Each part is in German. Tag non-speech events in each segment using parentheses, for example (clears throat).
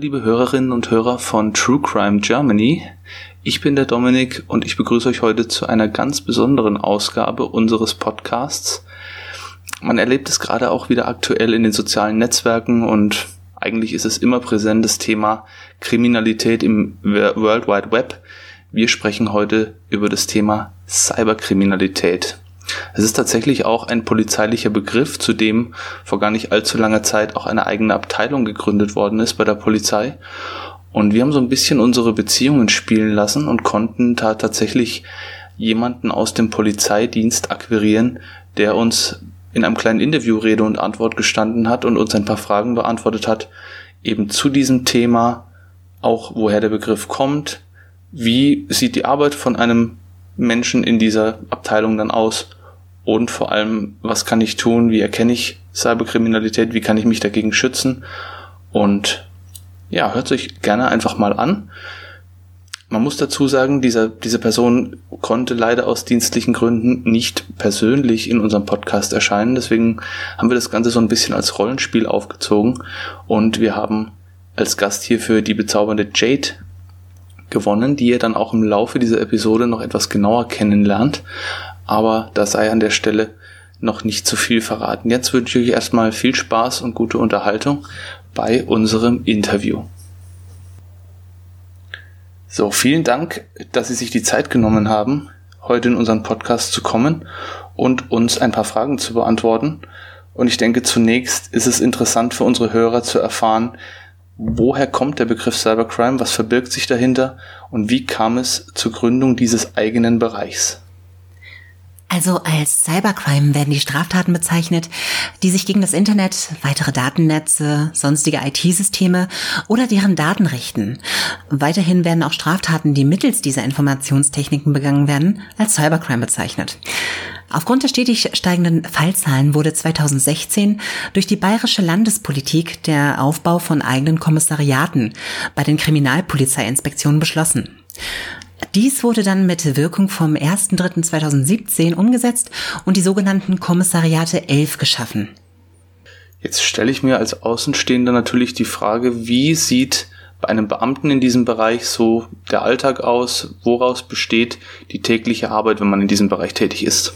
Liebe Hörerinnen und Hörer von True Crime Germany. Ich bin der Dominik und ich begrüße euch heute zu einer ganz besonderen Ausgabe unseres Podcasts. Man erlebt es gerade auch wieder aktuell in den sozialen Netzwerken und eigentlich ist es immer präsent das Thema Kriminalität im World Wide Web. Wir sprechen heute über das Thema Cyberkriminalität. Es ist tatsächlich auch ein polizeilicher Begriff, zu dem vor gar nicht allzu langer Zeit auch eine eigene Abteilung gegründet worden ist bei der Polizei. Und wir haben so ein bisschen unsere Beziehungen spielen lassen und konnten da tatsächlich jemanden aus dem Polizeidienst akquirieren, der uns in einem kleinen Interview Rede und Antwort gestanden hat und uns ein paar Fragen beantwortet hat, eben zu diesem Thema, auch woher der Begriff kommt, wie sieht die Arbeit von einem Menschen in dieser Abteilung dann aus und vor allem, was kann ich tun, wie erkenne ich Cyberkriminalität, wie kann ich mich dagegen schützen? Und ja, hört sich gerne einfach mal an. Man muss dazu sagen, dieser, diese Person konnte leider aus dienstlichen Gründen nicht persönlich in unserem Podcast erscheinen. Deswegen haben wir das Ganze so ein bisschen als Rollenspiel aufgezogen. Und wir haben als Gast hierfür die bezaubernde Jade gewonnen, die ihr dann auch im Laufe dieser Episode noch etwas genauer kennenlernt aber da sei an der Stelle noch nicht zu viel verraten. Jetzt wünsche ich euch erstmal viel Spaß und gute Unterhaltung bei unserem Interview. So, vielen Dank, dass Sie sich die Zeit genommen haben, heute in unseren Podcast zu kommen und uns ein paar Fragen zu beantworten. Und ich denke, zunächst ist es interessant für unsere Hörer zu erfahren, woher kommt der Begriff Cybercrime, was verbirgt sich dahinter und wie kam es zur Gründung dieses eigenen Bereichs? Also als Cybercrime werden die Straftaten bezeichnet, die sich gegen das Internet, weitere Datennetze, sonstige IT-Systeme oder deren Daten richten. Weiterhin werden auch Straftaten, die mittels dieser Informationstechniken begangen werden, als Cybercrime bezeichnet. Aufgrund der stetig steigenden Fallzahlen wurde 2016 durch die bayerische Landespolitik der Aufbau von eigenen Kommissariaten bei den Kriminalpolizeiinspektionen beschlossen. Dies wurde dann mit Wirkung vom 1.3.2017 umgesetzt und die sogenannten Kommissariate 11 geschaffen. Jetzt stelle ich mir als Außenstehender natürlich die Frage, wie sieht bei einem Beamten in diesem Bereich so der Alltag aus? Woraus besteht die tägliche Arbeit, wenn man in diesem Bereich tätig ist?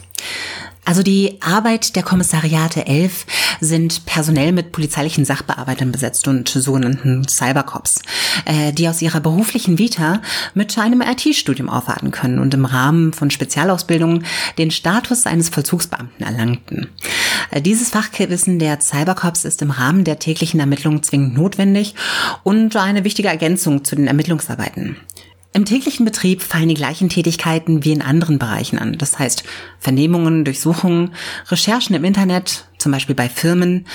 Also die Arbeit der Kommissariate 11 sind personell mit polizeilichen Sachbearbeitern besetzt und sogenannten Cybercops, äh, die aus ihrer beruflichen Vita mit einem IT-Studium aufwarten können und im Rahmen von Spezialausbildungen den Status eines Vollzugsbeamten erlangten. Äh, dieses Fachwissen der Cybercops ist im Rahmen der täglichen Ermittlungen zwingend notwendig und eine wichtige Ergänzung zu den Ermittlungsarbeiten. Im täglichen Betrieb fallen die gleichen Tätigkeiten wie in anderen Bereichen an. Das heißt Vernehmungen, Durchsuchungen, Recherchen im Internet, zum Beispiel bei Firmen.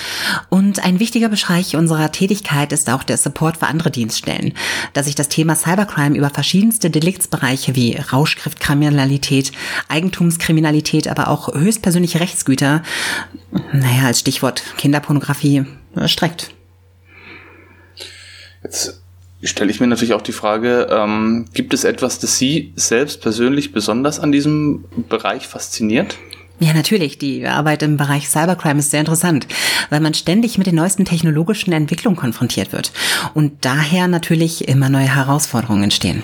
Und ein wichtiger Bereich unserer Tätigkeit ist auch der Support für andere Dienststellen, da sich das Thema Cybercrime über verschiedenste Deliktsbereiche wie Rauschgiftkriminalität, Eigentumskriminalität, aber auch höchstpersönliche Rechtsgüter, naja, als Stichwort Kinderpornografie, streckt. Jetzt stelle ich mir natürlich auch die Frage, ähm, gibt es etwas, das Sie selbst persönlich besonders an diesem Bereich fasziniert? Ja, natürlich. Die Arbeit im Bereich Cybercrime ist sehr interessant, weil man ständig mit den neuesten technologischen Entwicklungen konfrontiert wird und daher natürlich immer neue Herausforderungen entstehen.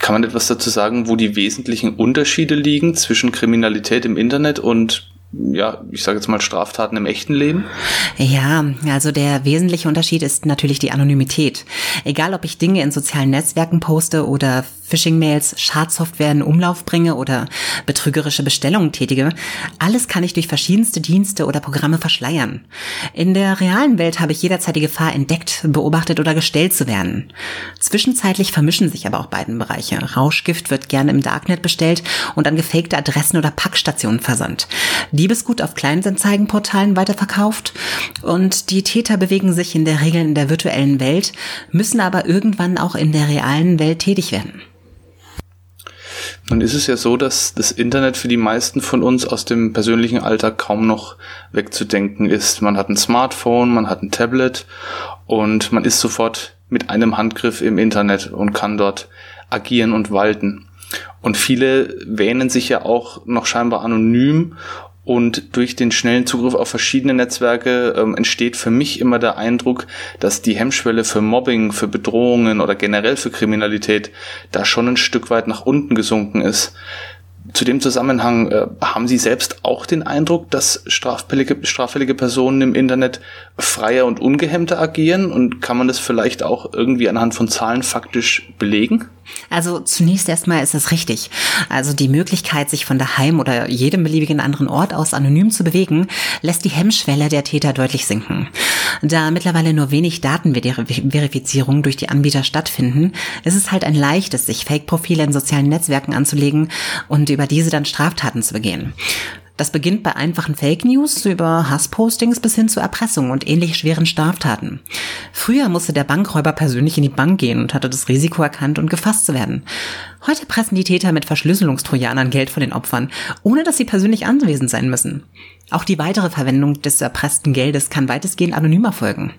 Kann man etwas dazu sagen, wo die wesentlichen Unterschiede liegen zwischen Kriminalität im Internet und ja, ich sage jetzt mal Straftaten im echten Leben? Ja, also der wesentliche Unterschied ist natürlich die Anonymität. Egal, ob ich Dinge in sozialen Netzwerken poste oder Phishing-Mails, Schadsoftware in Umlauf bringe oder betrügerische Bestellungen tätige, alles kann ich durch verschiedenste Dienste oder Programme verschleiern. In der realen Welt habe ich jederzeit die Gefahr, entdeckt, beobachtet oder gestellt zu werden. Zwischenzeitlich vermischen sich aber auch beiden Bereiche. Rauschgift wird gerne im Darknet bestellt und an gefakte Adressen oder Packstationen versandt. Diebesgut auf Kleinanzeigenportalen weiterverkauft und die Täter bewegen sich in der Regel in der virtuellen Welt, müssen aber irgendwann auch in der realen Welt tätig werden. Nun ist es ja so, dass das Internet für die meisten von uns aus dem persönlichen Alltag kaum noch wegzudenken ist. Man hat ein Smartphone, man hat ein Tablet und man ist sofort mit einem Handgriff im Internet und kann dort agieren und walten. Und viele wähnen sich ja auch noch scheinbar anonym Und durch den schnellen Zugriff auf verschiedene Netzwerke ähm, entsteht für mich immer der Eindruck, dass die Hemmschwelle für Mobbing, für Bedrohungen oder generell für Kriminalität da schon ein Stück weit nach unten gesunken ist. Zu dem Zusammenhang äh, haben Sie selbst auch den Eindruck, dass straffällige, straffällige Personen im Internet freier und ungehemmter agieren? Und kann man das vielleicht auch irgendwie anhand von Zahlen faktisch belegen? Also zunächst erstmal ist es richtig. Also die Möglichkeit, sich von daheim oder jedem beliebigen anderen Ort aus anonym zu bewegen, lässt die Hemmschwelle der Täter deutlich sinken. Da mittlerweile nur wenig Datenverifizierung durch die Anbieter stattfinden, ist es halt ein leichtes, sich Fake-Profile in sozialen Netzwerken anzulegen und über diese dann Straftaten zu begehen. Das beginnt bei einfachen Fake News über Hasspostings bis hin zu Erpressung und ähnlich schweren Straftaten. Früher musste der Bankräuber persönlich in die Bank gehen und hatte das Risiko erkannt und gefasst zu werden. Heute pressen die Täter mit Verschlüsselungstrojanern Geld von den Opfern, ohne dass sie persönlich anwesend sein müssen. Auch die weitere Verwendung des erpressten Geldes kann weitestgehend anonym erfolgen.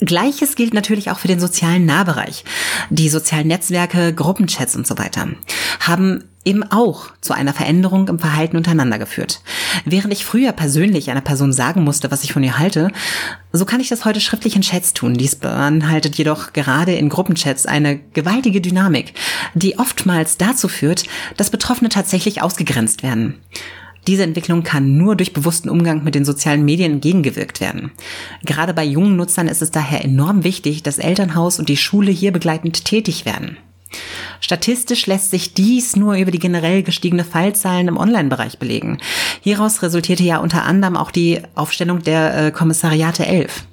Gleiches gilt natürlich auch für den sozialen Nahbereich. Die sozialen Netzwerke, Gruppenchats und so weiter haben eben auch zu einer Veränderung im Verhalten untereinander geführt. Während ich früher persönlich einer Person sagen musste, was ich von ihr halte, so kann ich das heute schriftlich in Chats tun. Dies beinhaltet jedoch gerade in Gruppenchats eine gewaltige Dynamik, die oftmals dazu führt, dass Betroffene tatsächlich ausgegrenzt werden. Diese Entwicklung kann nur durch bewussten Umgang mit den sozialen Medien entgegengewirkt werden. Gerade bei jungen Nutzern ist es daher enorm wichtig, dass Elternhaus und die Schule hier begleitend tätig werden. Statistisch lässt sich dies nur über die generell gestiegene Fallzahlen im Online-Bereich belegen. Hieraus resultierte ja unter anderem auch die Aufstellung der äh, Kommissariate 11.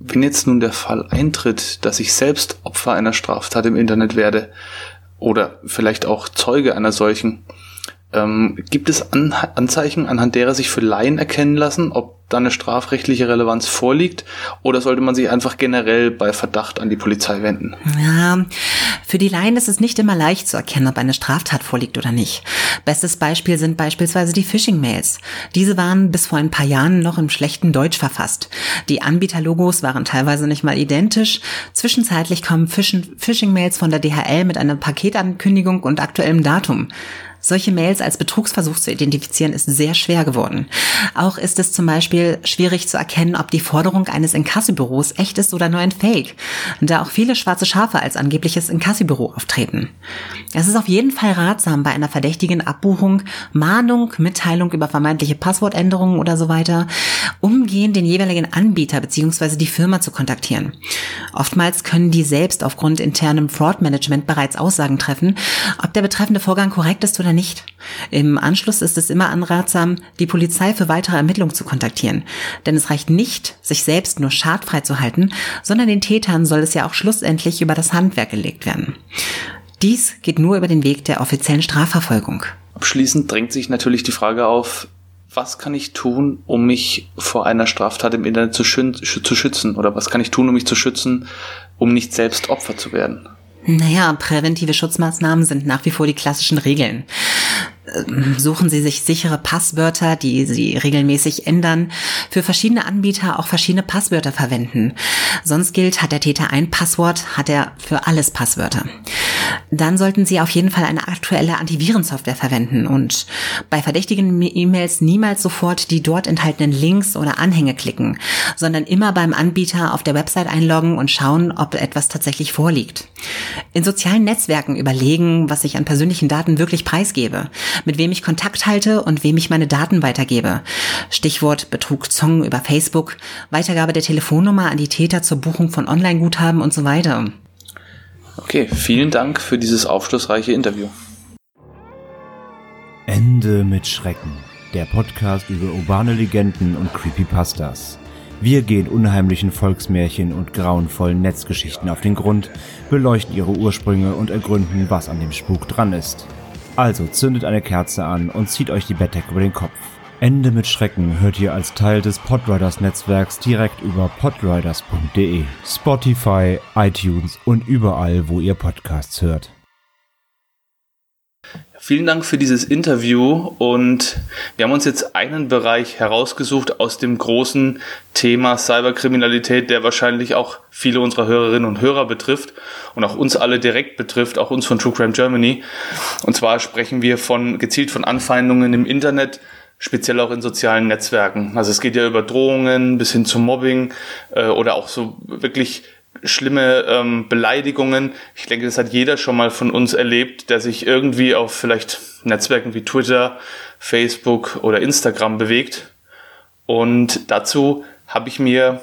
Wenn jetzt nun der Fall eintritt, dass ich selbst Opfer einer Straftat im Internet werde oder vielleicht auch Zeuge einer solchen, ähm, gibt es An Anzeichen, anhand derer sich für Laien erkennen lassen, ob da eine strafrechtliche Relevanz vorliegt? Oder sollte man sich einfach generell bei Verdacht an die Polizei wenden? Ja, für die Laien ist es nicht immer leicht zu erkennen, ob eine Straftat vorliegt oder nicht. Bestes Beispiel sind beispielsweise die Phishing-Mails. Diese waren bis vor ein paar Jahren noch im schlechten Deutsch verfasst. Die Anbieterlogos waren teilweise nicht mal identisch. Zwischenzeitlich kommen Phishing-Mails von der DHL mit einer Paketankündigung und aktuellem Datum. Solche Mails als Betrugsversuch zu identifizieren ist sehr schwer geworden. Auch ist es zum Beispiel schwierig zu erkennen, ob die Forderung eines Inkassibüros echt ist oder nur ein Fake, da auch viele schwarze Schafe als angebliches Inkassibüro auftreten. Es ist auf jeden Fall ratsam, bei einer verdächtigen Abbuchung, Mahnung, Mitteilung über vermeintliche Passwortänderungen oder so weiter, umgehend den jeweiligen Anbieter bzw. die Firma zu kontaktieren. Oftmals können die selbst aufgrund internem Fraud-Management bereits Aussagen treffen, ob der betreffende Vorgang korrekt ist oder oder nicht. Im Anschluss ist es immer anratsam, die Polizei für weitere Ermittlungen zu kontaktieren. Denn es reicht nicht, sich selbst nur schadfrei zu halten, sondern den Tätern soll es ja auch schlussendlich über das Handwerk gelegt werden. Dies geht nur über den Weg der offiziellen Strafverfolgung. Abschließend drängt sich natürlich die Frage auf, was kann ich tun, um mich vor einer Straftat im Internet zu, schützen? Oder was kann ich tun, um mich zu schützen, um nicht selbst Opfer zu werden? Naja, präventive Schutzmaßnahmen sind nach wie vor die klassischen Regeln. Ähm, suchen Sie sich sichere Passwörter, die Sie regelmäßig ändern. Für verschiedene Anbieter auch verschiedene Passwörter verwenden. Sonst gilt, hat der Täter ein Passwort, hat er für alles Passwörter. Dann sollten Sie auf jeden Fall eine aktuelle Antivirensoftware verwenden und bei verdächtigen E-Mails niemals sofort die dort enthaltenen Links oder Anhänge klicken, sondern immer beim Anbieter auf der Website einloggen und schauen, ob etwas tatsächlich vorliegt. In sozialen Netzwerken überlegen, was ich an persönlichen Daten wirklich preisgebe mit wem ich Kontakt halte und wem ich meine Daten weitergebe. Stichwort Betrug Zong über Facebook, Weitergabe der Telefonnummer an die Täter zur Buchung von Online-Guthaben und so weiter. Okay, vielen Dank für dieses aufschlussreiche Interview. Ende mit Schrecken. Der Podcast über urbane Legenden und Creepypastas. Wir gehen unheimlichen Volksmärchen und grauenvollen Netzgeschichten auf den Grund, beleuchten ihre Ursprünge und ergründen, was an dem Spuk dran ist. Also zündet eine Kerze an und zieht euch die Bettdecke über den Kopf. Ende mit Schrecken hört ihr als Teil des Podriders Netzwerks direkt über podriders.de, Spotify, iTunes und überall, wo ihr Podcasts hört. Vielen Dank für dieses Interview und wir haben uns jetzt einen Bereich herausgesucht aus dem großen Thema Cyberkriminalität, der wahrscheinlich auch viele unserer Hörerinnen und Hörer betrifft und auch uns alle direkt betrifft, auch uns von True Crime Germany. Und zwar sprechen wir von gezielt von Anfeindungen im Internet speziell auch in sozialen Netzwerken. Also es geht ja über Drohungen bis hin zu Mobbing äh, oder auch so wirklich schlimme ähm, Beleidigungen. Ich denke, das hat jeder schon mal von uns erlebt, der sich irgendwie auf vielleicht Netzwerken wie Twitter, Facebook oder Instagram bewegt. Und dazu habe ich mir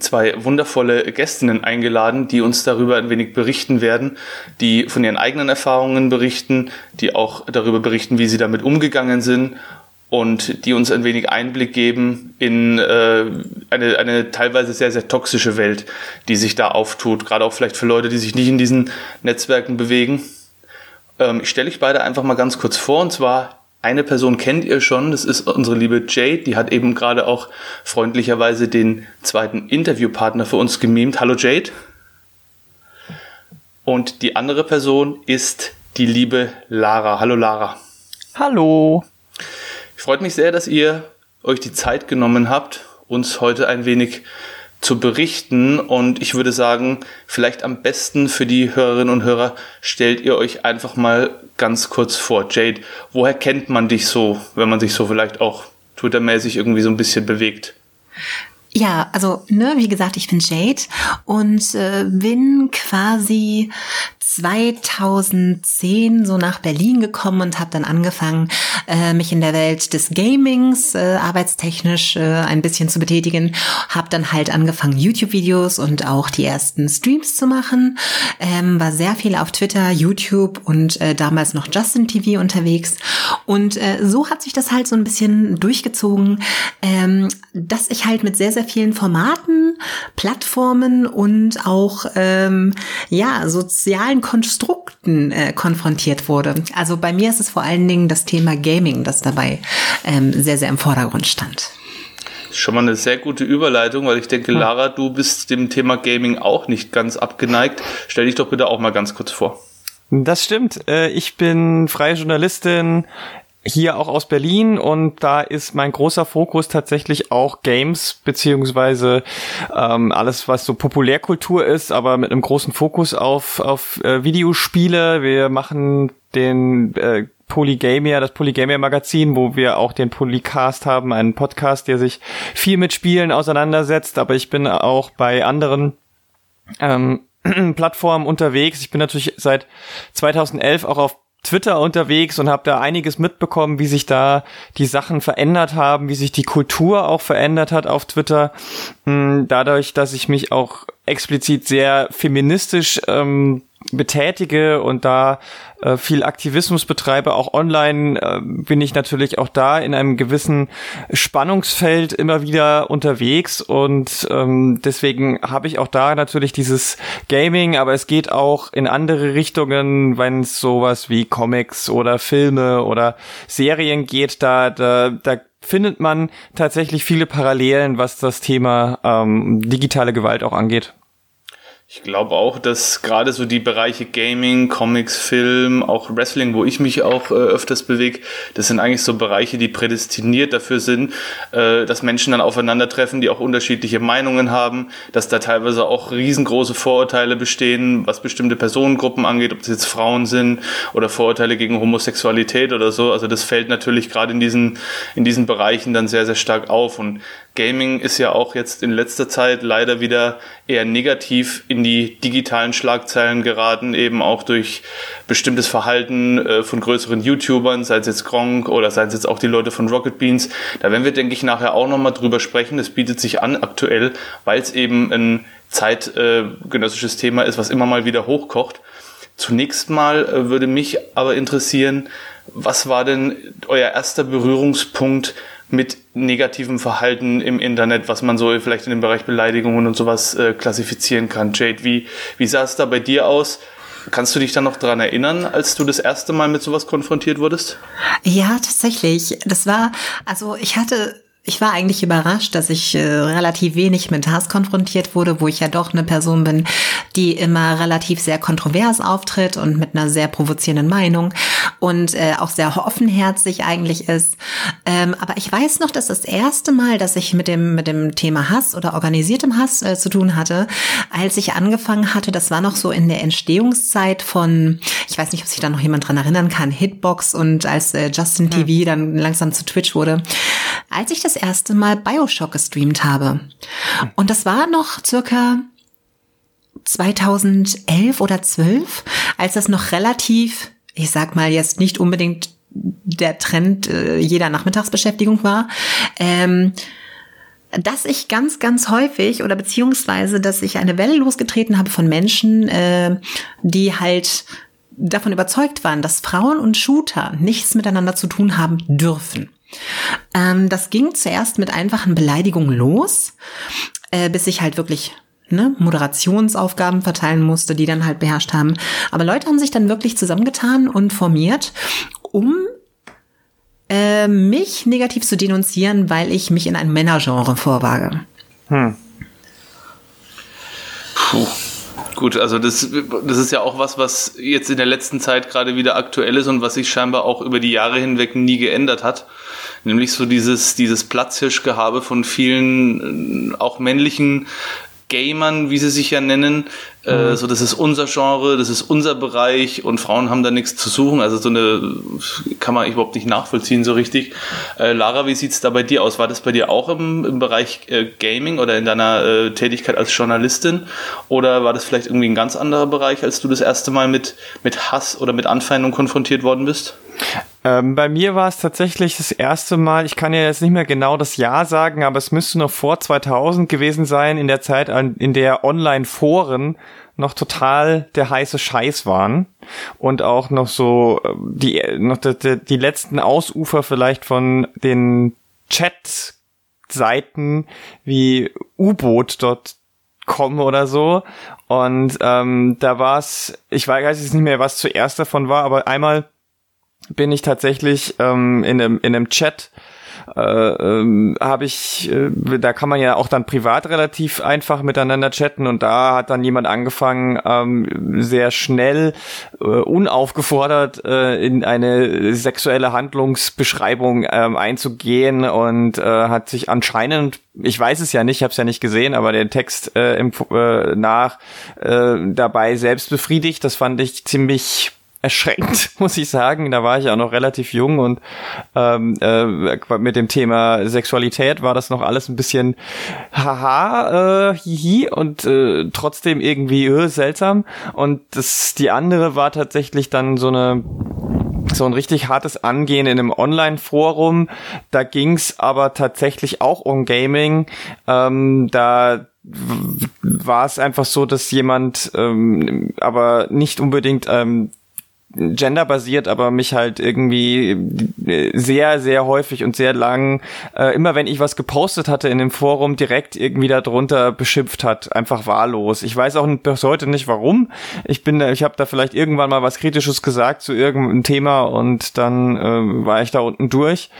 zwei wundervolle Gästinnen eingeladen, die uns darüber ein wenig berichten werden, die von ihren eigenen Erfahrungen berichten, die auch darüber berichten, wie sie damit umgegangen sind und die uns ein wenig Einblick geben in äh, eine, eine teilweise sehr, sehr toxische Welt, die sich da auftut, gerade auch vielleicht für Leute, die sich nicht in diesen Netzwerken bewegen. Ähm, ich stelle euch beide einfach mal ganz kurz vor, und zwar eine Person kennt ihr schon, das ist unsere liebe Jade, die hat eben gerade auch freundlicherweise den zweiten Interviewpartner für uns gemimt. Hallo Jade. Und die andere Person ist die liebe Lara. Hallo Lara. Hallo. Ich freut mich sehr, dass ihr euch die Zeit genommen habt, uns heute ein wenig zu berichten. Und ich würde sagen, vielleicht am besten für die Hörerinnen und Hörer stellt ihr euch einfach mal ganz kurz vor. Jade, woher kennt man dich so, wenn man sich so vielleicht auch Twitter-mäßig irgendwie so ein bisschen bewegt? Ja, also, ne, wie gesagt, ich bin Jade und äh, bin quasi 2010 so nach Berlin gekommen und habe dann angefangen, äh, mich in der Welt des Gamings äh, arbeitstechnisch äh, ein bisschen zu betätigen. Habe dann halt angefangen, YouTube-Videos und auch die ersten Streams zu machen. Ähm, war sehr viel auf Twitter, YouTube und damals noch Justin TV unterwegs. Und so hat sich das halt so ein bisschen durchgezogen, ähm, dass ich halt mit sehr, sehr vielen Formaten, Plattformen und auch ähm, ja sozialen Konstrukten äh, konfrontiert wurde. Also bei mir ist es vor allen Dingen das Thema Gaming, das dabei ähm, sehr, sehr im Vordergrund stand. Schon mal eine sehr gute Überleitung, weil ich denke, Lara, du bist dem Thema Gaming auch nicht ganz abgeneigt. Stell dich doch bitte auch mal ganz kurz vor. Das stimmt. Äh, ich bin freie Journalistin, hier auch aus Berlin und da ist mein großer Fokus tatsächlich auch Games beziehungsweise ähm, alles, was so Populärkultur ist, aber mit einem großen Fokus auf, auf äh, Videospiele. Wir machen den äh, Polygamia, das Polygamia Magazin, wo wir auch den Polycast haben, einen Podcast, der sich viel mit Spielen auseinandersetzt, aber ich bin auch bei anderen ähm, (clears throat) Plattformen unterwegs. Ich bin natürlich seit 2011 auch auf Twitter unterwegs und habe da einiges mitbekommen, wie sich da die Sachen verändert haben, wie sich die Kultur auch verändert hat auf Twitter. Hm, dadurch, dass ich mich auch explizit sehr feministisch ähm, betätige und da äh, viel Aktivismus betreibe, auch online äh, bin ich natürlich auch da in einem gewissen Spannungsfeld immer wieder unterwegs und ähm, deswegen habe ich auch da natürlich dieses Gaming, aber es geht auch in andere Richtungen, wenn es sowas wie Comics oder Filme oder Serien geht, da, da, da findet man tatsächlich viele Parallelen, was das Thema ähm, digitale Gewalt auch angeht. Ich glaube auch, dass gerade so die Bereiche Gaming, Comics, Film, auch Wrestling, wo ich mich auch äh, öfters bewege, das sind eigentlich so Bereiche, die prädestiniert dafür sind, äh, dass Menschen dann aufeinandertreffen, die auch unterschiedliche Meinungen haben, dass da teilweise auch riesengroße Vorurteile bestehen, was bestimmte Personengruppen angeht, ob das jetzt Frauen sind oder Vorurteile gegen Homosexualität oder so. Also das fällt natürlich gerade in diesen, in diesen Bereichen dann sehr, sehr stark auf. Und Gaming ist ja auch jetzt in letzter Zeit leider wieder eher negativ in die digitalen Schlagzeilen geraten, eben auch durch bestimmtes Verhalten äh, von größeren YouTubern, sei es jetzt Gronk oder sei es jetzt auch die Leute von Rocket Beans. Da werden wir, denke ich, nachher auch nochmal drüber sprechen. Das bietet sich an aktuell, weil es eben ein zeitgenössisches äh, Thema ist, was immer mal wieder hochkocht. Zunächst mal äh, würde mich aber interessieren, was war denn euer erster Berührungspunkt mit negativem Verhalten im Internet, was man so vielleicht in dem Bereich Beleidigungen und sowas äh, klassifizieren kann. Jade, wie, wie sah es da bei dir aus? Kannst du dich dann noch daran erinnern, als du das erste Mal mit sowas konfrontiert wurdest? Ja, tatsächlich. Das war, also ich hatte ich war eigentlich überrascht, dass ich äh, relativ wenig mit Hass konfrontiert wurde, wo ich ja doch eine Person bin, die immer relativ sehr kontrovers auftritt und mit einer sehr provozierenden Meinung. und äh, auch sehr offenherzig eigentlich ist. Ähm, aber ich weiß noch, dass das erste Mal, dass ich mit dem, mit dem Thema Hass oder organisiertem Hass äh, zu tun hatte, als ich angefangen hatte, das war noch so in der Entstehungszeit von, ich weiß nicht, ob sich da noch jemand dran erinnern kann, Hitbox und als äh, Justin TV hm. dann langsam zu Twitch wurde, als ich das erste Mal Bioshock gestreamt habe. Und das war noch circa 2011 oder 12, als das noch relativ, ich sag mal jetzt nicht unbedingt der Trend äh, jeder Nachmittagsbeschäftigung war, ähm, dass ich ganz, ganz häufig oder beziehungsweise, dass ich eine Welle losgetreten habe von Menschen, äh, die halt davon überzeugt waren, dass Frauen und Shooter nichts miteinander zu tun haben dürfen. Ähm, das ging zuerst mit einfachen Beleidigungen los, äh, bis ich halt wirklich ne, Moderationsaufgaben verteilen musste, die dann halt beherrscht haben. Aber Leute haben sich dann wirklich zusammengetan und formiert, um äh, mich negativ zu denunzieren, weil ich mich in ein Männergenre vorwage. Hm. Puh. Gut, also das, das ist ja auch was, was jetzt in der letzten Zeit gerade wieder aktuell ist und was sich scheinbar auch über die Jahre hinweg nie geändert hat. Nämlich so dieses, dieses Platzhirschgehabe von vielen, äh, auch männlichen Gamern, wie sie sich ja nennen. Äh, mhm. Äh, so, das ist unser Genre, das ist unser Bereich und Frauen haben da nichts zu suchen. Also so eine kann man überhaupt nicht nachvollziehen so richtig. Äh, Lara, wie sieht's da bei dir aus? War das bei dir auch im, im Bereich äh, Gaming oder in deiner äh, Tätigkeit als Journalistin? Oder war das vielleicht irgendwie ein ganz anderer Bereich, als du das erste Mal mit, mit Hass oder mit Anfeindung konfrontiert worden bist? Ähm, bei mir war es tatsächlich das erste Mal, ich kann ja jetzt nicht mehr genau das Jahr sagen, aber es müsste noch vor 2000 gewesen sein, in der Zeit, in der Online-Foren noch total der heiße Scheiß waren und auch noch so äh, die noch die, die letzten Ausufer vielleicht von den Chat-Seiten wie U-Boot.com oder so. Und ähm, da war es, ich weiß jetzt nicht mehr, was zuerst davon war, aber einmal bin ich tatsächlich ähm, in, einem, in einem Chat äh, ähm, habe ich, äh, da kann man ja auch dann privat relativ einfach miteinander chatten und da hat dann jemand angefangen, ähm, sehr schnell, äh, unaufgefordert äh, in eine sexuelle Handlungsbeschreibung ähm, einzugehen und äh, hat sich anscheinend, ich weiß es ja nicht, ich habe es ja nicht gesehen, aber den Text äh, im, äh, nach äh, dabei selbst befriedigt. Das fand ich ziemlich erschreckt, (laughs) muss ich sagen. Da war ich auch noch relativ jung und ähm, äh, mit dem Thema Sexualität war das noch alles ein bisschen haha, äh, hihi und äh, trotzdem irgendwie äh, seltsam. Und das die andere war tatsächlich dann so eine so ein richtig hartes Angehen in einem Online-Forum. Da ging's aber tatsächlich auch um Gaming. Ähm, da war es einfach so, dass jemand ähm, aber nicht unbedingt ähm, genderbasiert, aber mich halt irgendwie sehr, sehr häufig und sehr lang, äh, immer wenn ich was gepostet hatte in dem Forum, direkt irgendwie darunter beschimpft hat, einfach wahllos. Ich weiß auch bis heute nicht warum. Ich bin, ich habe da vielleicht irgendwann mal was Kritisches gesagt zu irgendeinem Thema und dann äh, war ich da unten durch.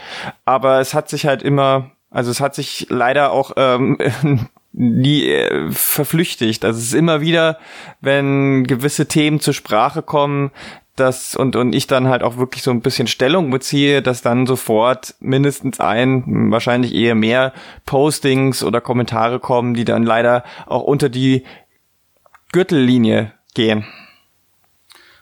Aber es hat sich halt immer, also es hat sich leider auch ähm, (laughs) nie äh, verflüchtigt. Also es ist immer wieder, wenn gewisse Themen zur Sprache kommen, dass und und ich dann halt auch wirklich so ein bisschen Stellung beziehe, dass dann sofort mindestens ein, wahrscheinlich eher mehr Postings oder Kommentare kommen, die dann leider auch unter die Gürtellinie gehen.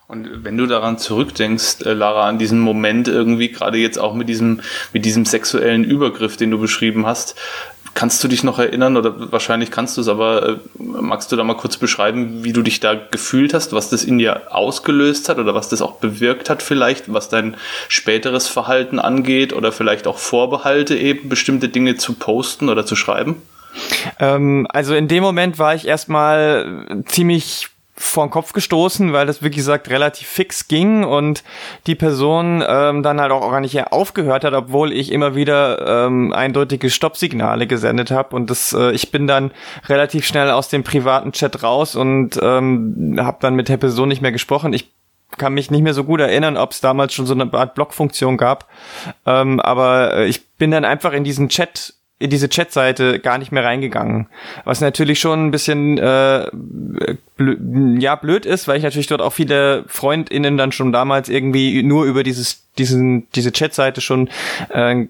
Und wenn du daran zurückdenkst, äh, Lara, an diesen Moment irgendwie, gerade jetzt auch mit diesem, mit diesem sexuellen Übergriff, den du beschrieben hast, Kannst du dich noch erinnern oder wahrscheinlich kannst du es, aber äh, magst du da mal kurz beschreiben, wie du dich da gefühlt hast, was das in dir ausgelöst hat oder was das auch bewirkt hat vielleicht, was dein späteres Verhalten angeht oder vielleicht auch Vorbehalte eben, bestimmte Dinge zu posten oder zu schreiben? Ähm, also in dem Moment war ich erstmal ziemlich vor den Kopf gestoßen, weil das, wie gesagt, relativ fix ging und die Person ähm, dann halt auch gar nicht aufgehört hat, obwohl ich immer wieder ähm, eindeutige Stoppsignale gesendet habe. Und das, äh, ich bin dann relativ schnell aus dem privaten Chat raus und ähm, habe dann mit der Person nicht mehr gesprochen. Ich kann mich nicht mehr so gut erinnern, ob es damals schon so eine Art Blockfunktion gab. Ähm, aber äh, ich bin dann einfach in diesen Chat in diese Chatseite gar nicht mehr reingegangen. Was natürlich schon ein bisschen äh, blöd, ja, blöd ist, weil ich natürlich dort auch viele FreundInnen dann schon damals irgendwie nur über dieses, diesen, diese Chatseite schon äh,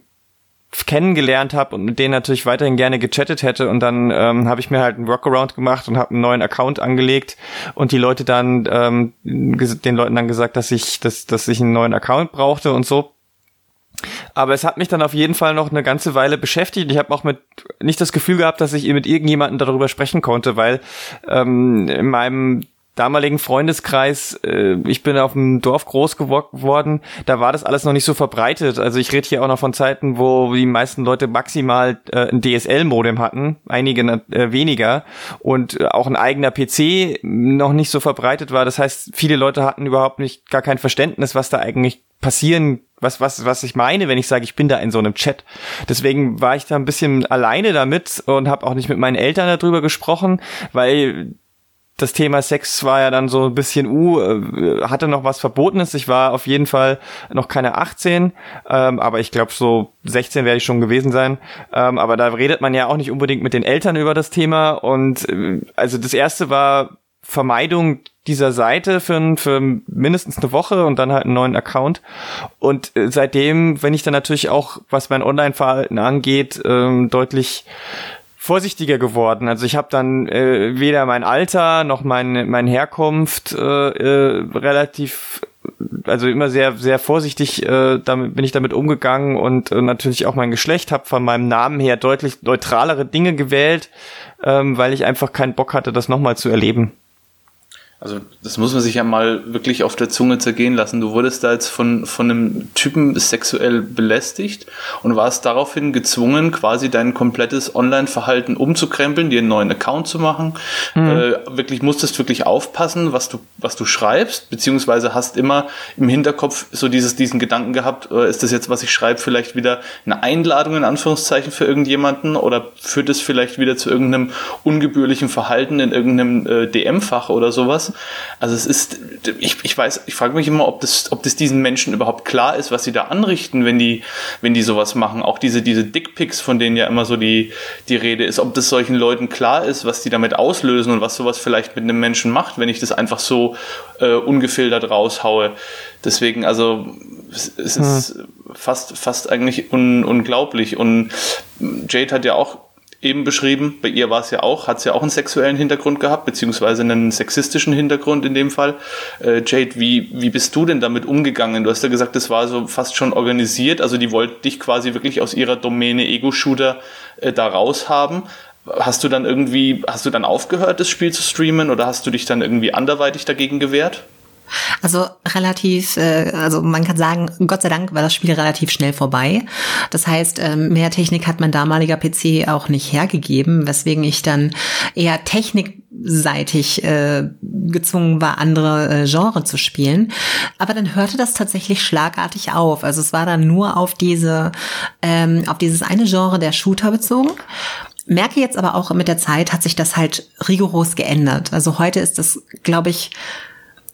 kennengelernt habe und mit denen natürlich weiterhin gerne gechattet hätte und dann ähm, habe ich mir halt einen Workaround gemacht und habe einen neuen Account angelegt und die Leute dann ähm, den Leuten dann gesagt, dass ich dass, dass ich einen neuen Account brauchte und so aber es hat mich dann auf jeden Fall noch eine ganze Weile beschäftigt. Ich habe auch mit nicht das Gefühl gehabt, dass ich mit irgendjemandem darüber sprechen konnte, weil ähm, in meinem damaligen Freundeskreis, äh, ich bin auf dem Dorf groß geworden, da war das alles noch nicht so verbreitet. Also ich rede hier auch noch von Zeiten, wo die meisten Leute maximal äh, ein DSL-Modem hatten, einige äh, weniger und äh, auch ein eigener PC noch nicht so verbreitet war. Das heißt, viele Leute hatten überhaupt nicht gar kein Verständnis, was da eigentlich passieren was, was, was ich meine, wenn ich sage, ich bin da in so einem Chat. Deswegen war ich da ein bisschen alleine damit und habe auch nicht mit meinen Eltern darüber gesprochen, weil das Thema Sex war ja dann so ein bisschen, uh, äh, hatte noch was Verbotenes. Ich war auf jeden Fall noch keine 18, ähm, aber ich glaube, so 16 werde ich schon gewesen sein. Ähm, aber da redet man ja auch nicht unbedingt mit den Eltern über das Thema. Und äh, also das erste war Vermeidung dieser Seite für, für mindestens eine Woche und dann halt einen neuen Account. Und äh, seitdem, wenn ich dann natürlich auch, was mein Online-Verhalten angeht, ähm, deutlich vorsichtiger geworden. Also ich habe dann äh, weder mein Alter noch meine meine Herkunft äh, äh, relativ also immer sehr sehr vorsichtig äh, damit bin ich damit umgegangen und äh, natürlich auch mein Geschlecht habe von meinem Namen her deutlich neutralere Dinge gewählt, ähm, weil ich einfach keinen Bock hatte, das nochmal zu erleben. Also das muss man sich ja mal wirklich auf der Zunge zergehen lassen. Du wurdest da jetzt von, von einem Typen sexuell belästigt und warst daraufhin gezwungen, quasi dein komplettes Online-Verhalten umzukrempeln, dir einen neuen Account zu machen. Mhm. Äh, wirklich musstest wirklich aufpassen, was du, was du schreibst, beziehungsweise hast immer im Hinterkopf so dieses, diesen Gedanken gehabt, äh, ist das jetzt, was ich schreibe, vielleicht wieder eine Einladung in Anführungszeichen für irgendjemanden oder führt es vielleicht wieder zu irgendeinem ungebührlichen Verhalten in irgendeinem äh, DM-Fach oder sowas? Also es ist, ich, ich weiß, ich frage mich immer, ob das, ob das diesen Menschen überhaupt klar ist, was sie da anrichten, wenn die, wenn die sowas machen. Auch diese, diese Dickpics, von denen ja immer so die, die Rede ist, ob das solchen Leuten klar ist, was die damit auslösen und was sowas vielleicht mit einem Menschen macht, wenn ich das einfach so äh, ungefiltert raushaue. Deswegen, also es, es ist hm. fast, fast eigentlich un, unglaublich. Und Jade hat ja auch eben beschrieben. Bei ihr war es ja auch, hat es ja auch einen sexuellen Hintergrund gehabt, beziehungsweise einen sexistischen Hintergrund in dem Fall. Äh, Jade, wie, wie bist du denn damit umgegangen? Du hast ja gesagt, das war so fast schon organisiert, also die wollten dich quasi wirklich aus ihrer Domäne Ego-Shooter äh, da raus haben. Hast du dann irgendwie, hast du dann aufgehört, das Spiel zu streamen oder hast du dich dann irgendwie anderweitig dagegen gewehrt? Also relativ, äh, also man kann sagen, Gott sei Dank war das Spiel relativ schnell vorbei. Das heißt, ähm, mehr Technik hat mein damaliger PC auch nicht hergegeben, weswegen ich dann eher technikseitig äh, gezwungen war, andere äh, Genre zu spielen. Aber dann hörte das tatsächlich schlagartig auf. Also es war dann nur auf diese, ähm, auf dieses eine Genre der Shooter bezogen. Merke jetzt aber auch mit der Zeit hat sich das halt rigoros geändert. Also heute ist das, glaube ich,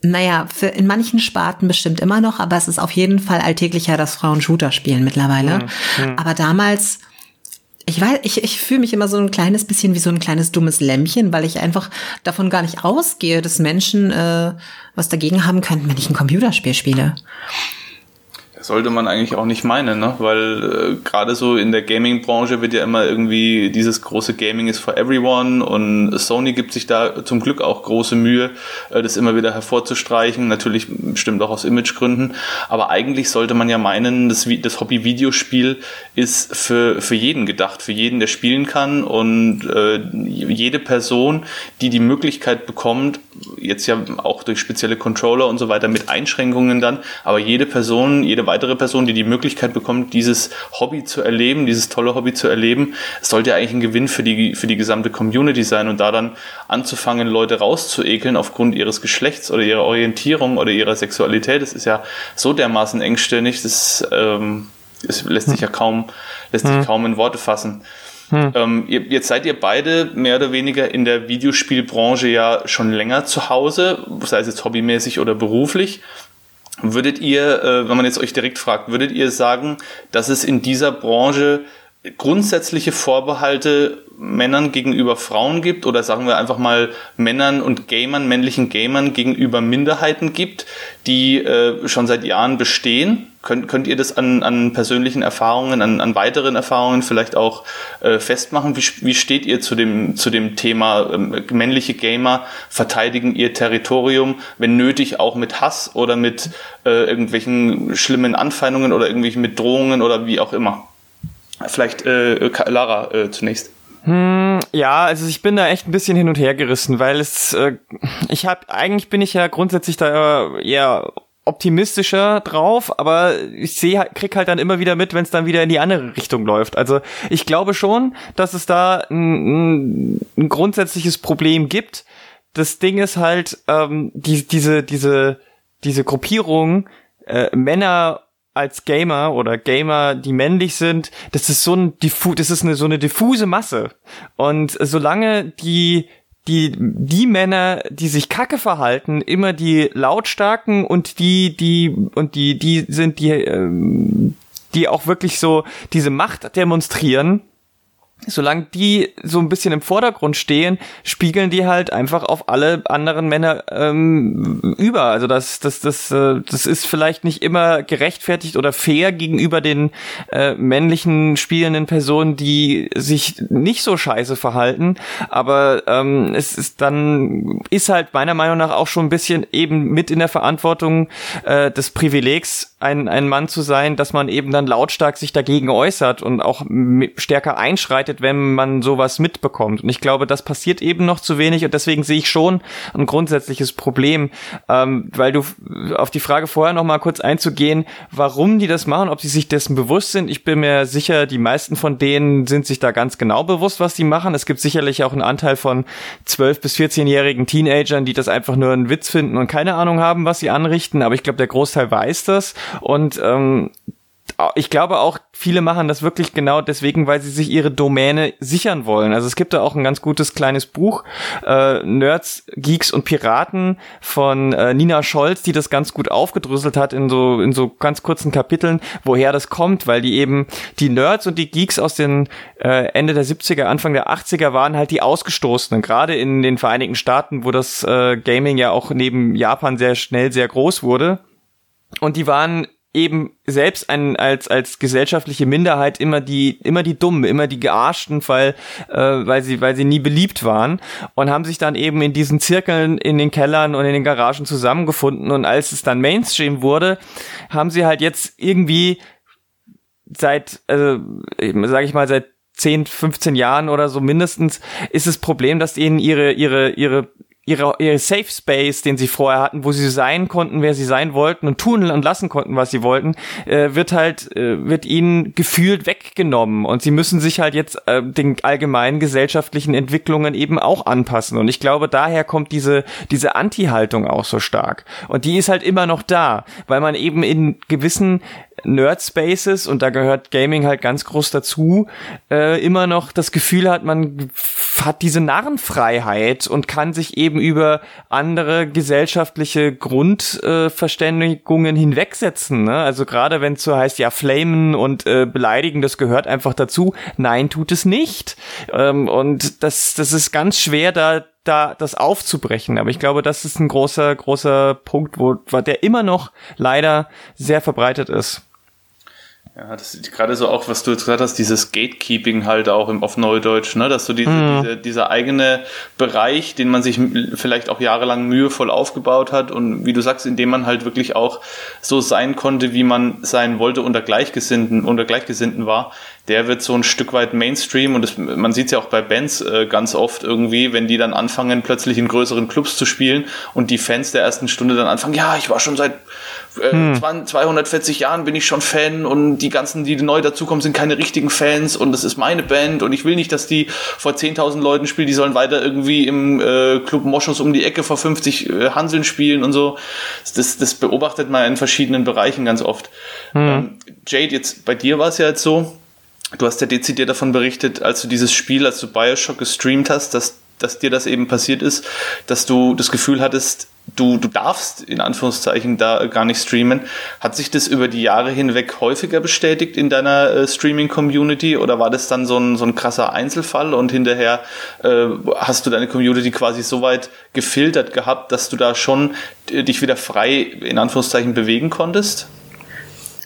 naja, für in manchen Sparten bestimmt immer noch, aber es ist auf jeden Fall alltäglicher, dass Frauen Shooter spielen mittlerweile. Mhm. mhm. Aber damals, ich weiß, ich, ich fühle mich immer so ein kleines bisschen wie so ein kleines dummes Lämmchen, weil ich einfach davon gar nicht ausgehe, dass Menschen äh, was dagegen haben könnten, wenn ich ein Computerspiel spiele sollte man eigentlich auch nicht meinen, ne? weil äh, gerade so in der Gaming-Branche wird ja immer irgendwie dieses große Gaming is for everyone und Sony gibt sich da zum Glück auch große Mühe, äh, das immer wieder hervorzustreichen, natürlich bestimmt auch aus Imagegründen, aber eigentlich sollte man ja meinen, das, das Hobby-Videospiel ist für, für jeden gedacht, für jeden, der spielen kann. Und äh, jede Person, die die Möglichkeit bekommt, jetzt ja auch durch spezielle Controller und so weiter mit Einschränkungen dann, aber jede Person, jede weitere Person, die die Möglichkeit bekommt, dieses Hobby zu erleben, dieses tolle Hobby zu erleben, sollte eigentlich ein Gewinn für die, für die gesamte Community sein und da dann anzufangen, Leute rauszuekeln aufgrund ihres Geschlechts oder ihrer Orientierung oder ihrer Sexualität, das ist ja so dermaßen engstirnig, das, ähm, das lässt sich ja kaum, lässt sich hm. kaum in Worte fassen. Hm. Ähm, jetzt seid ihr beide mehr oder weniger in der Videospielbranche ja schon länger zu Hause, sei es jetzt hobbymäßig oder beruflich. Würdet ihr, äh, wenn man jetzt euch direkt fragt, würdet ihr sagen, dass es in dieser Branche grundsätzliche Vorbehalte Männern gegenüber Frauen gibt oder sagen wir einfach mal Männern und Gamern, männlichen Gamern gegenüber Minderheiten gibt, die äh, schon seit Jahren bestehen. Könnt, könnt ihr das an, an persönlichen Erfahrungen, an, an weiteren Erfahrungen vielleicht auch äh, festmachen? Wie, wie steht ihr zu dem, zu dem Thema ähm, männliche Gamer verteidigen ihr Territorium, wenn nötig auch mit Hass oder mit äh, irgendwelchen schlimmen Anfeindungen oder irgendwelchen mit Drohungen oder wie auch immer? Vielleicht äh, Lara äh, zunächst. Hm, ja, also ich bin da echt ein bisschen hin und her gerissen, weil es, äh, ich habe, eigentlich bin ich ja grundsätzlich da eher optimistischer drauf, aber ich sehe, krieg halt dann immer wieder mit, wenn es dann wieder in die andere Richtung läuft. Also ich glaube schon, dass es da ein, ein grundsätzliches Problem gibt. Das Ding ist halt, ähm, die, diese, diese, diese Gruppierung, äh, Männer als Gamer oder Gamer, die männlich sind, das ist so ein diffu das ist eine so eine diffuse Masse. Und solange die die die Männer, die sich kacke verhalten, immer die lautstarken und die die und die die sind die ähm, die auch wirklich so diese Macht demonstrieren, solange die so ein bisschen im Vordergrund stehen, spiegeln die halt einfach auf alle anderen Männer ähm, über. Also das, das, das, äh, das ist vielleicht nicht immer gerechtfertigt oder fair gegenüber den äh, männlichen spielenden Personen, die sich nicht so scheiße verhalten. Aber ähm, es ist dann ist halt meiner Meinung nach auch schon ein bisschen eben mit in der Verantwortung äh, des Privilegs, ein, ein Mann zu sein, dass man eben dann lautstark sich dagegen äußert und auch stärker einschreitet vorbereitet, wenn man sowas mitbekommt. Und ich glaube, das passiert eben noch zu wenig und deswegen sehe ich schon ein grundsätzliches Problem, ähm, weil du auf die Frage vorher noch mal kurz einzugehen, warum die das machen, ob sie sich dessen bewusst sind. Ich bin mir sicher, die meisten von denen sind sich da ganz genau bewusst, was die machen. Es gibt sicherlich auch einen Anteil von 12 bis 14-jährigen Teenagern, die das einfach nur einen Witz finden und keine Ahnung haben, was sie anrichten. Aber ich glaube, der Großteil weiß das und ähm, ich glaube auch, viele machen das wirklich genau deswegen, weil sie sich ihre Domäne sichern wollen. Also es gibt da auch ein ganz gutes kleines Buch, äh, Nerds, Geeks und Piraten von äh, Nina Scholz, die das ganz gut aufgedröselt hat in so, in so ganz kurzen Kapiteln, woher das kommt, weil die eben, die Nerds und die Geeks aus den äh, Ende der 70er, Anfang der 80er waren halt die Ausgestoßenen, gerade in den Vereinigten Staaten, wo das äh, Gaming ja auch neben Japan sehr schnell sehr groß wurde. Und die waren eben selbst ein, als, als gesellschaftliche Minderheit immer die, immer die Dummen, immer die Gearschten, weil, äh, weil sie, weil sie nie beliebt waren und haben sich dann eben in diesen Zirkeln in den Kellern und in den Garagen zusammengefunden und als es dann Mainstream wurde, haben sie halt jetzt irgendwie seit, also, sage ich mal, seit 10, 15 Jahren oder so mindestens ist das Problem, dass ihnen ihre, ihre, ihre ihre, ihre Safe Space, den sie vorher hatten, wo sie sein konnten, wer sie sein wollten und tun und lassen konnten, was sie wollten, äh, wird halt, äh, wird ihnen gefühlt weggenommen. Und sie müssen sich halt jetzt äh, den allgemeinen gesellschaftlichen Entwicklungen eben auch anpassen. Und ich glaube, daher kommt diese, diese Anti-Haltung auch so stark. Und die ist halt immer noch da, weil man eben in gewissen Nerd-Spaces, und da gehört Gaming halt ganz groß dazu, äh, immer noch das Gefühl hat, man hat diese Narrenfreiheit und kann sich eben über andere gesellschaftliche Grundverständigungen äh, hinwegsetzen. Ne? Also gerade wenn es so heißt, ja, flamen und äh, beleidigen, das gehört einfach dazu. Nein, tut es nicht. Ähm, und das, das ist ganz schwer, da da das aufzubrechen. Aber ich glaube, das ist ein großer, großer Punkt, wo, der immer noch leider sehr verbreitet ist. Ja, das ist gerade so auch, was du jetzt gesagt hast, dieses Gatekeeping halt auch im, auf Neudeutsch, ne, dass so diese, mhm. diese, dieser eigene Bereich, den man sich vielleicht auch jahrelang mühevoll aufgebaut hat und wie du sagst, in dem man halt wirklich auch so sein konnte, wie man sein wollte unter Gleichgesinnten, unter Gleichgesinnten war, der wird so ein Stück weit Mainstream und das, man sieht es ja auch bei Bands äh, ganz oft irgendwie, wenn die dann anfangen, plötzlich in größeren Clubs zu spielen und die Fans der ersten Stunde dann anfangen, ja, ich war schon seit äh, hm. 240 Jahren bin ich schon Fan und die ganzen, die neu dazukommen, sind keine richtigen Fans und das ist meine Band und ich will nicht, dass die vor 10.000 Leuten spielen, die sollen weiter irgendwie im äh, Club Moschus um die Ecke vor 50 äh, Hanseln spielen und so. Das, das beobachtet man in verschiedenen Bereichen ganz oft. Hm. Ähm, Jade, jetzt bei dir war es ja jetzt so, Du hast ja dezidiert davon berichtet, als du dieses Spiel, als du Bioshock gestreamt hast, dass dass dir das eben passiert ist, dass du das Gefühl hattest, du, du darfst in Anführungszeichen da gar nicht streamen. Hat sich das über die Jahre hinweg häufiger bestätigt in deiner äh, Streaming-Community oder war das dann so ein, so ein krasser Einzelfall und hinterher äh, hast du deine Community quasi so weit gefiltert gehabt, dass du da schon äh, dich wieder frei in Anführungszeichen bewegen konntest?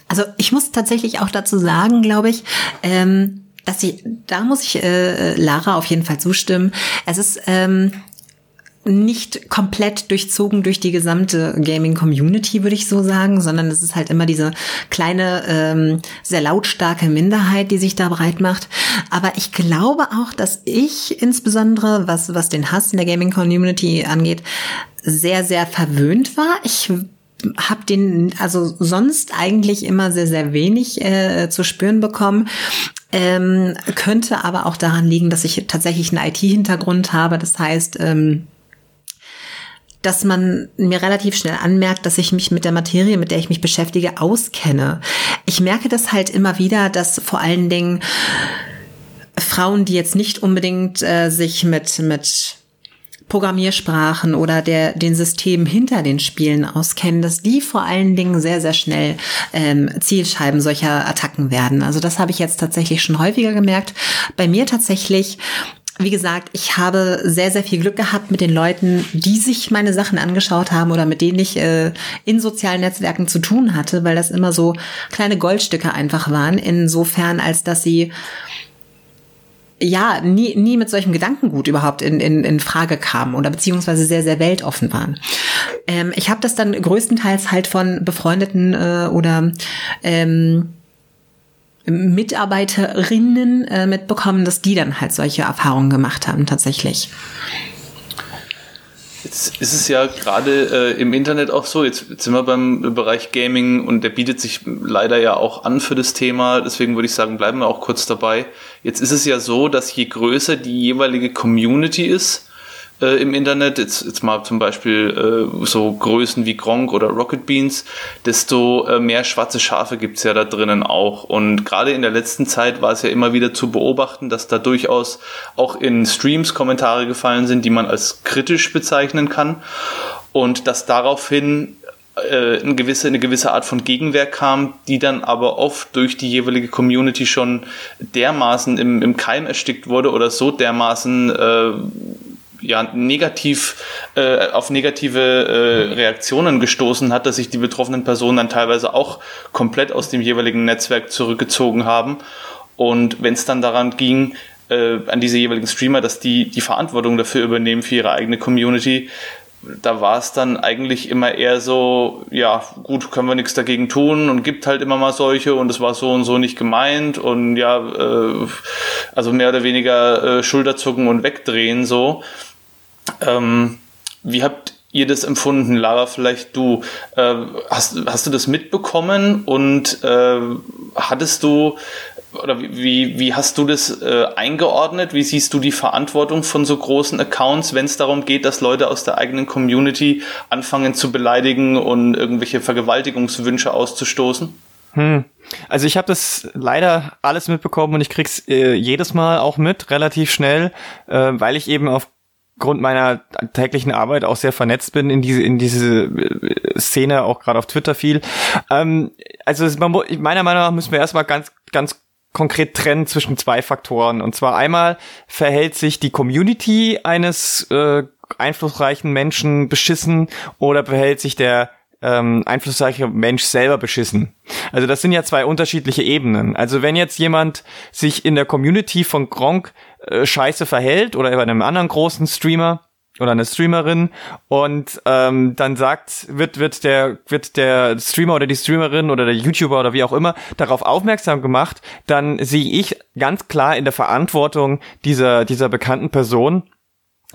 Also ich muss tatsächlich auch dazu sagen, glaube ich, ähm, dass ich, da muss ich äh, Lara auf jeden Fall zustimmen. Es ist ähm, nicht komplett durchzogen durch die gesamte Gaming-Community, würde ich so sagen, sondern es ist halt immer diese kleine, ähm, sehr lautstarke Minderheit, die sich da breit macht. Aber ich glaube auch, dass ich insbesondere, was, was den Hass in der Gaming-Community angeht, sehr, sehr verwöhnt war. Ich habe den also sonst eigentlich immer sehr sehr wenig äh, zu spüren bekommen ähm, könnte aber auch daran liegen dass ich tatsächlich einen IT Hintergrund habe das heißt ähm, dass man mir relativ schnell anmerkt, dass ich mich mit der Materie, mit der ich mich beschäftige, auskenne. Ich merke das halt immer wieder, dass vor allen Dingen Frauen, die jetzt nicht unbedingt äh, sich mit, mit Programmiersprachen oder der, den Systemen hinter den Spielen auskennen, dass die vor allen Dingen sehr, sehr schnell ähm, Zielscheiben solcher Attacken werden. Also das habe ich jetzt tatsächlich schon häufiger gemerkt. Bei mir tatsächlich wie gesagt, ich habe sehr, sehr viel Glück gehabt mit den Leuten, die sich meine Sachen angeschaut haben oder mit denen ich äh, in sozialen Netzwerken zu tun hatte, weil das immer so kleine Goldstücke einfach waren, insofern als dass sie ja, nie, nie mit solchem Gedankengut überhaupt in, in, in Frage kamen oder beziehungsweise sehr, sehr weltoffen waren. Ähm, ich habe das dann größtenteils halt von befreundeten äh, oder ähm, Mitarbeiterinnen äh, mitbekommen, dass die dann halt solche Erfahrungen gemacht haben tatsächlich. Jetzt ist es ja gerade äh, im Internet auch so, jetzt, jetzt sind wir beim Bereich Gaming und der bietet sich leider ja auch an für das Thema, deswegen würde ich sagen, bleiben wir auch kurz dabei. Jetzt ist es ja so, dass je größer die jeweilige Community ist, äh, im Internet, jetzt, jetzt mal zum Beispiel äh, so Größen wie Gronk oder Rocket Beans, desto äh, mehr schwarze Schafe gibt's ja da drinnen auch. Und gerade in der letzten Zeit war es ja immer wieder zu beobachten, dass da durchaus auch in Streams Kommentare gefallen sind, die man als kritisch bezeichnen kann. Und dass daraufhin äh, eine gewisse, eine gewisse Art von Gegenwehr kam, die dann aber oft durch die jeweilige Community schon dermaßen im, im Keim erstickt wurde oder so dermaßen äh, ja, negativ äh, auf negative äh, Reaktionen gestoßen hat, dass sich die betroffenen Personen dann teilweise auch komplett aus dem jeweiligen Netzwerk zurückgezogen haben. Und wenn es dann daran ging, äh, an diese jeweiligen Streamer, dass die die Verantwortung dafür übernehmen für ihre eigene Community, da war es dann eigentlich immer eher so, ja, gut, können wir nichts dagegen tun und gibt halt immer mal solche und es war so und so nicht gemeint und ja, äh, also mehr oder weniger äh, Schulterzucken und wegdrehen so. Ähm, wie habt ihr das empfunden, Lara? Vielleicht du. Äh, hast, hast du das mitbekommen und äh, hattest du oder wie, wie hast du das äh, eingeordnet? Wie siehst du die Verantwortung von so großen Accounts, wenn es darum geht, dass Leute aus der eigenen Community anfangen zu beleidigen und irgendwelche Vergewaltigungswünsche auszustoßen? Hm. Also ich habe das leider alles mitbekommen und ich krieg's äh, jedes Mal auch mit, relativ schnell, äh, weil ich eben auf Grund meiner täglichen Arbeit auch sehr vernetzt bin in diese in diese äh, Szene auch gerade auf Twitter viel. Ähm, also man, meiner Meinung nach müssen wir erstmal ganz ganz konkret trennen zwischen zwei Faktoren und zwar einmal verhält sich die Community eines äh, einflussreichen Menschen beschissen oder verhält sich der ähm, einflussreiche Mensch selber beschissen. Also das sind ja zwei unterschiedliche Ebenen. Also wenn jetzt jemand sich in der Community von Gronk äh, scheiße verhält oder bei einem anderen großen Streamer oder eine Streamerin und ähm, dann sagt, wird, wird der, wird der Streamer oder die Streamerin oder der YouTuber oder wie auch immer darauf aufmerksam gemacht, dann sehe ich ganz klar in der Verantwortung dieser, dieser bekannten Person,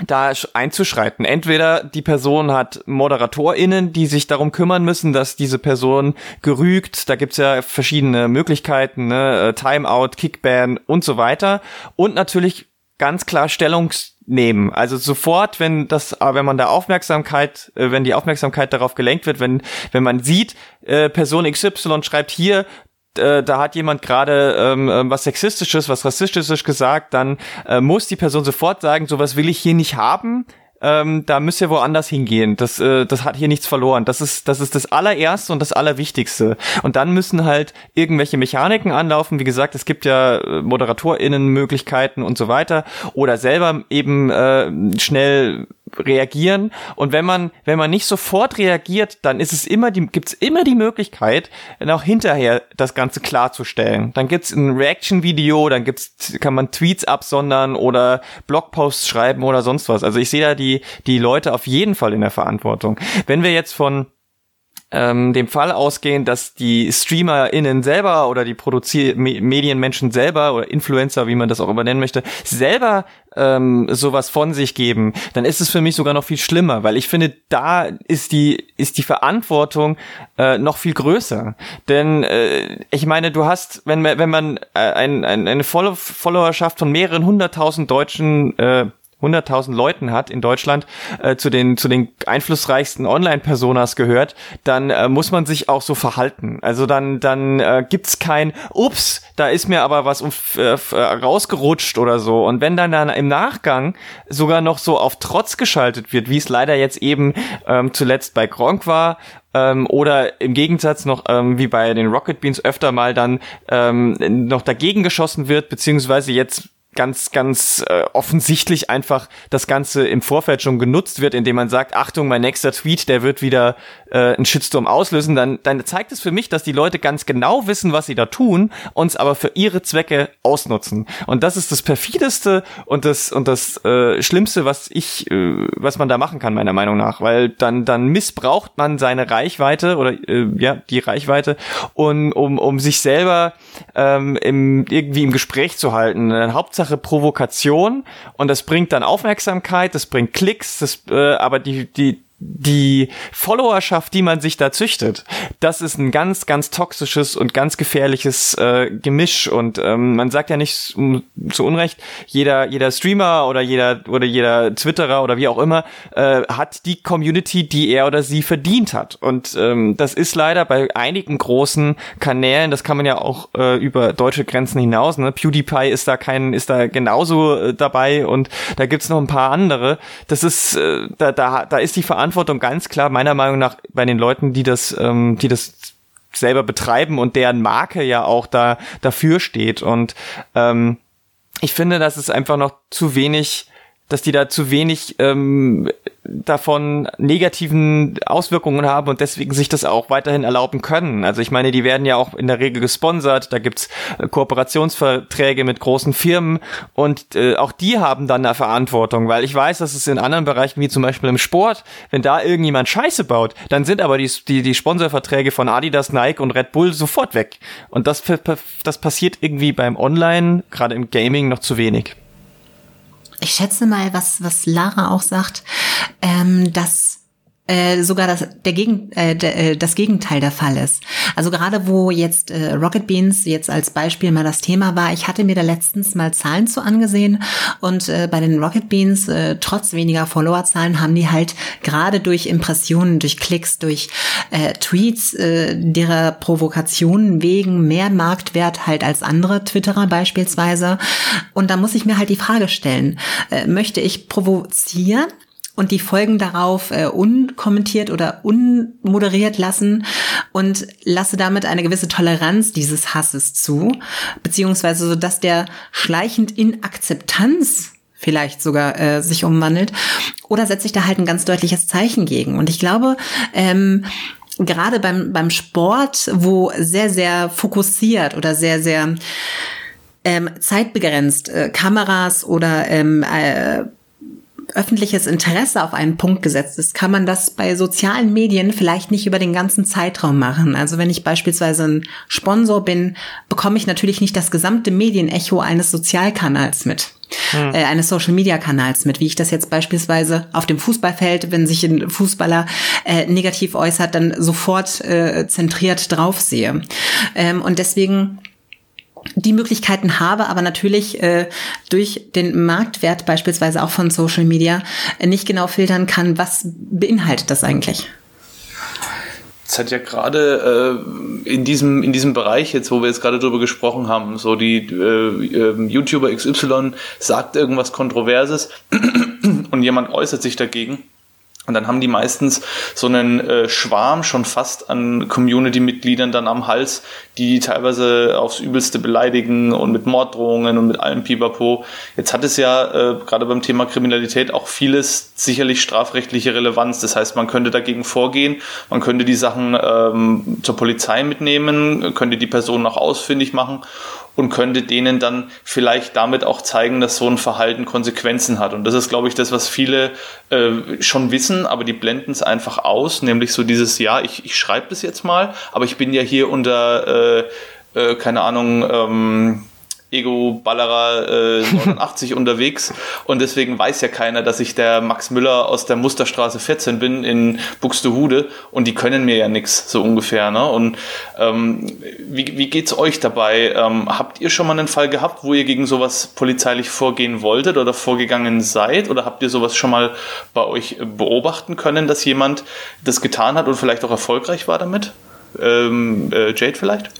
da einzuschreiten. Entweder die Person hat ModeratorInnen, die sich darum kümmern müssen, dass diese Person gerügt. Da gibt's ja verschiedene Möglichkeiten, ne? Äh, Timeout, Kickban und so weiter. Und natürlich ganz klar Stellung nehmen. Also sofort, wenn das, äh, wenn man da Aufmerksamkeit, äh, wenn die Aufmerksamkeit darauf gelenkt wird, wenn, wenn man sieht, Person XY schreibt hier, äh, da hat jemand gerade ähm, ähm, was sexistisches, was rassistisches gesagt, dann äh, muss die Person sofort sagen, sowas will ich hier nicht haben ähm, da müsst ihr woanders hingehen. Das, äh, das hat hier nichts verloren. Das ist, das ist das allererste und das allerwichtigste. Und dann müssen halt irgendwelche Mechaniken anlaufen. Wie gesagt, es gibt ja äh, ModeratorInnen-Möglichkeiten und so weiter. Oder selber eben äh, schnell reagieren. Und wenn man, wenn man nicht sofort reagiert, dann ist es immer die, gibt's immer die Möglichkeit, auch hinterher das Ganze klarzustellen. Dann gibt's ein Reaction-Video, dann gibt's, kann man Tweets absondern oder Blogposts schreiben oder sonst was. Also ich sehe da die, die Leute auf jeden Fall in der Verantwortung. Wenn wir jetzt von ähm, dem Fall ausgehen, dass die StreamerInnen selber oder die Produzier Medienmenschen selber oder Influencer, wie man das auch immer nennen möchte, selber ähm, sowas von sich geben, dann ist es für mich sogar noch viel schlimmer, weil ich finde, da ist die ist die Verantwortung äh, noch viel größer. Denn äh, ich meine, du hast, wenn wenn man äh, ein, ein, eine Followerschaft von mehreren hunderttausend Deutschen äh, 100.000 Leuten hat in Deutschland äh, zu den zu den einflussreichsten Online-Personas gehört, dann äh, muss man sich auch so verhalten. Also dann dann äh, gibt's kein Ups, da ist mir aber was um, äh, rausgerutscht oder so. Und wenn dann dann im Nachgang sogar noch so auf Trotz geschaltet wird, wie es leider jetzt eben ähm, zuletzt bei Gronk war, ähm, oder im Gegensatz noch ähm, wie bei den Rocket Beans öfter mal dann ähm, noch dagegen geschossen wird, beziehungsweise jetzt ganz, ganz äh, offensichtlich einfach das Ganze im Vorfeld schon genutzt wird, indem man sagt, Achtung, mein nächster Tweet, der wird wieder äh, einen Shitstorm auslösen, dann, dann zeigt es für mich, dass die Leute ganz genau wissen, was sie da tun, uns aber für ihre Zwecke ausnutzen. Und das ist das perfideste und das und das äh, Schlimmste, was ich, äh, was man da machen kann, meiner Meinung nach, weil dann dann missbraucht man seine Reichweite oder äh, ja die Reichweite, um um um sich selber ähm, im, irgendwie im Gespräch zu halten. Dann Hauptsache Provokation und das bringt dann Aufmerksamkeit, das bringt Klicks, das äh, aber die die die Followerschaft, die man sich da züchtet, das ist ein ganz, ganz toxisches und ganz gefährliches äh, Gemisch. Und ähm, man sagt ja nicht um, zu Unrecht, jeder, jeder Streamer oder jeder oder jeder Twitterer oder wie auch immer äh, hat die Community, die er oder sie verdient hat. Und ähm, das ist leider bei einigen großen Kanälen, das kann man ja auch äh, über deutsche Grenzen hinaus. Ne? PewDiePie ist da kein, ist da genauso äh, dabei und da gibt's noch ein paar andere. Das ist, äh, da, da, da ist die Verantwortung Verantwortung ganz klar meiner Meinung nach bei den Leuten, die das, ähm, die das selber betreiben und deren Marke ja auch da dafür steht. Und ähm, ich finde, dass es einfach noch zu wenig dass die da zu wenig ähm, davon negativen Auswirkungen haben und deswegen sich das auch weiterhin erlauben können. Also ich meine, die werden ja auch in der Regel gesponsert, da gibt's äh, Kooperationsverträge mit großen Firmen und äh, auch die haben dann eine Verantwortung, weil ich weiß, dass es in anderen Bereichen, wie zum Beispiel im Sport, wenn da irgendjemand Scheiße baut, dann sind aber die, die, die Sponsorverträge von Adidas, Nike und Red Bull sofort weg. Und das, das passiert irgendwie beim Online, gerade im Gaming, noch zu wenig ich schätze mal, was, was Lara auch sagt, ähm, dass äh, sogar das, der Gegen, äh, der, äh, das Gegenteil der Fall ist. Also gerade wo jetzt äh, Rocket Beans jetzt als Beispiel mal das Thema war, ich hatte mir da letztens mal Zahlen zu angesehen und äh, bei den Rocket Beans, äh, trotz weniger Followerzahlen, haben die halt gerade durch Impressionen, durch Klicks, durch äh, Tweets, äh, derer Provokationen wegen mehr Marktwert halt als andere Twitterer beispielsweise. Und da muss ich mir halt die Frage stellen, äh, möchte ich provozieren? Und die Folgen darauf äh, unkommentiert oder unmoderiert lassen und lasse damit eine gewisse Toleranz dieses Hasses zu, beziehungsweise so, dass der schleichend in Akzeptanz vielleicht sogar äh, sich umwandelt, oder setze ich da halt ein ganz deutliches Zeichen gegen. Und ich glaube, ähm, gerade beim, beim Sport, wo sehr, sehr fokussiert oder sehr, sehr ähm, zeitbegrenzt äh, Kameras oder ähm, äh, öffentliches Interesse auf einen Punkt gesetzt ist, kann man das bei sozialen Medien vielleicht nicht über den ganzen Zeitraum machen. Also wenn ich beispielsweise ein Sponsor bin, bekomme ich natürlich nicht das gesamte Medienecho eines Sozialkanals mit. Hm. Äh, eines Social Media Kanals mit, wie ich das jetzt beispielsweise auf dem Fußballfeld, wenn sich ein Fußballer äh, negativ äußert, dann sofort äh, zentriert drauf sehe. Ähm, und deswegen die Möglichkeiten habe, aber natürlich äh, durch den Marktwert beispielsweise auch von Social Media äh, nicht genau filtern kann, was beinhaltet das eigentlich. Es hat ja gerade äh, in diesem in diesem Bereich jetzt, wo wir jetzt gerade drüber gesprochen haben, so die äh, äh, YouTuber XY sagt irgendwas Kontroverses (clears throat) und jemand äußert sich dagegen und dann haben die meistens so einen äh, Schwarm schon fast an Community-Mitgliedern dann am Hals, die teilweise aufs Übelste beleidigen und mit Morddrohungen und mit allem Pipapo. Jetzt hat es ja äh, gerade beim Thema Kriminalität auch vieles sicherlich strafrechtliche Relevanz. Das heißt, man könnte dagegen vorgehen, man könnte die Sachen ähm, zur Polizei mitnehmen, könnte die Personen auch ausfindig machen und könnte denen dann vielleicht damit auch zeigen, dass so ein Verhalten Konsequenzen hat. Und das ist, glaube ich, das, was viele äh, schon wissen, aber die blenden es einfach aus, nämlich so dieses, ja, ich, ich schreibe das jetzt mal, aber ich bin ja hier unter, äh, äh, keine Ahnung, ähm, Ego-Ballerer äh, (laughs) 89 unterwegs und deswegen weiß ja keiner, dass ich der Max Müller aus der Musterstraße 14 bin in Buxtehude und die können mir ja nichts so ungefähr. Ne? Und ähm, wie, wie geht's euch dabei? Ähm, habt ihr schon mal einen Fall gehabt, wo ihr gegen sowas polizeilich vorgehen wolltet oder vorgegangen seid oder habt ihr sowas schon mal bei euch beobachten können, dass jemand das getan hat und vielleicht auch erfolgreich war damit? Ähm, äh, Jade vielleicht?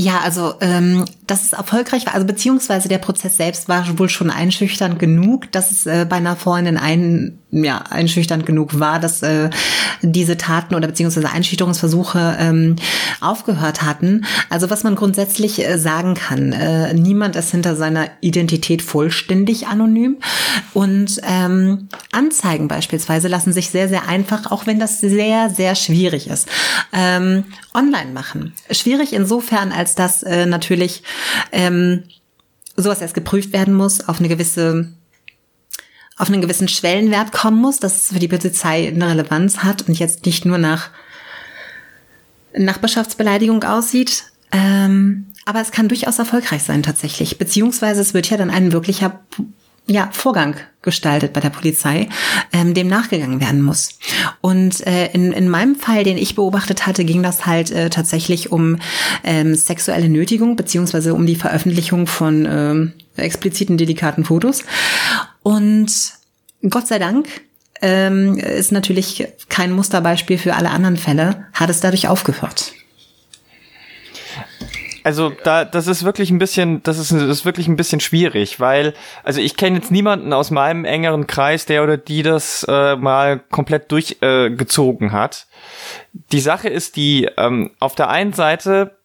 Ja, also ähm, dass es erfolgreich war, also beziehungsweise der Prozess selbst war wohl schon einschüchternd genug, dass es äh, bei einer Freundin ein, ja, einschüchternd genug war, dass äh, diese Taten oder beziehungsweise Einschüchterungsversuche ähm, aufgehört hatten. Also was man grundsätzlich äh, sagen kann, äh, niemand ist hinter seiner Identität vollständig anonym und ähm, Anzeigen beispielsweise lassen sich sehr, sehr einfach, auch wenn das sehr, sehr schwierig ist, ähm, online machen. Schwierig insofern, als dass äh, natürlich ähm, sowas erst geprüft werden muss, auf eine gewisse auf einen gewissen Schwellenwert kommen muss, dass es für die Polizei eine Relevanz hat und jetzt nicht nur nach Nachbarschaftsbeleidigung aussieht. Ähm, aber es kann durchaus erfolgreich sein tatsächlich. Beziehungsweise es wird ja dann ein wirklicher ja, Vorgang gestaltet bei der Polizei, ähm, dem nachgegangen werden muss. Und äh, in, in meinem Fall, den ich beobachtet hatte, ging das halt äh, tatsächlich um ähm, sexuelle Nötigung beziehungsweise um die Veröffentlichung von ähm, expliziten, delikaten Fotos. Und Gott sei Dank ähm, ist natürlich kein Musterbeispiel für alle anderen Fälle, hat es dadurch aufgehört also da, das ist wirklich ein bisschen, das ist, das ist wirklich ein bisschen schwierig, weil, also ich kenne jetzt niemanden aus meinem engeren Kreis, der oder die das äh, mal komplett durchgezogen äh, hat. Die Sache ist die, ähm, auf der einen Seite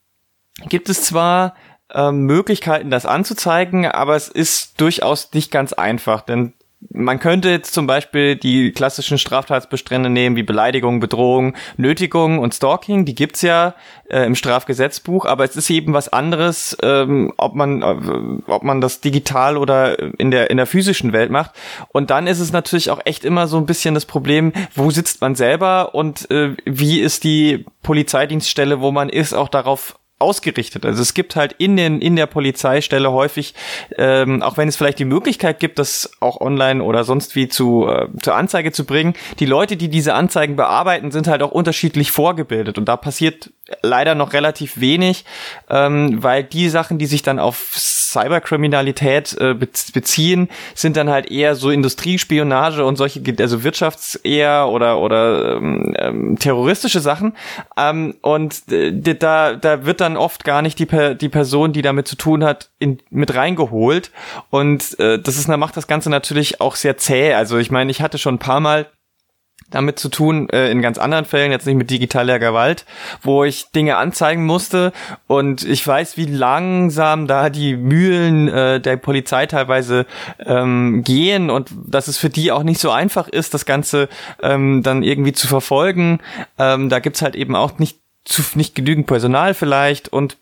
gibt es zwar ähm, Möglichkeiten, das anzuzeigen, aber es ist durchaus nicht ganz einfach, denn man könnte jetzt zum Beispiel die klassischen Straftatsbestände nehmen, wie Beleidigung, Bedrohung, Nötigung und Stalking. Die gibt's ja äh, im Strafgesetzbuch, aber es ist eben was anderes, ähm, ob man äh, ob man das digital oder in der in der physischen Welt macht. Und dann ist es natürlich auch echt immer so ein bisschen das Problem, wo sitzt man selber und äh, wie ist die Polizeidienststelle, wo man ist, auch darauf ausgerichtet. Also es gibt halt in den in der Polizeistelle häufig, ähm, auch wenn es vielleicht die Möglichkeit gibt, das auch online oder sonst wie zu äh, zur Anzeige zu bringen, die Leute, die diese Anzeigen bearbeiten, sind halt auch unterschiedlich vorgebildet und da passiert leider noch relativ wenig, ähm, weil die Sachen, die sich dann auf Cyberkriminalität äh, beziehen, sind dann halt eher so Industriespionage und solche, also Wirtschafts eher oder oder ähm, ähm, terroristische Sachen. Ähm, und äh, da da wird dann oft gar nicht die die Person, die damit zu tun hat, in, mit reingeholt. Und äh, das ist, macht das Ganze natürlich auch sehr zäh. Also ich meine, ich hatte schon ein paar Mal damit zu tun, äh, in ganz anderen Fällen, jetzt nicht mit digitaler Gewalt, wo ich Dinge anzeigen musste und ich weiß, wie langsam da die Mühlen äh, der Polizei teilweise ähm, gehen und dass es für die auch nicht so einfach ist, das Ganze ähm, dann irgendwie zu verfolgen. Ähm, da gibt's halt eben auch nicht zu, nicht genügend Personal vielleicht und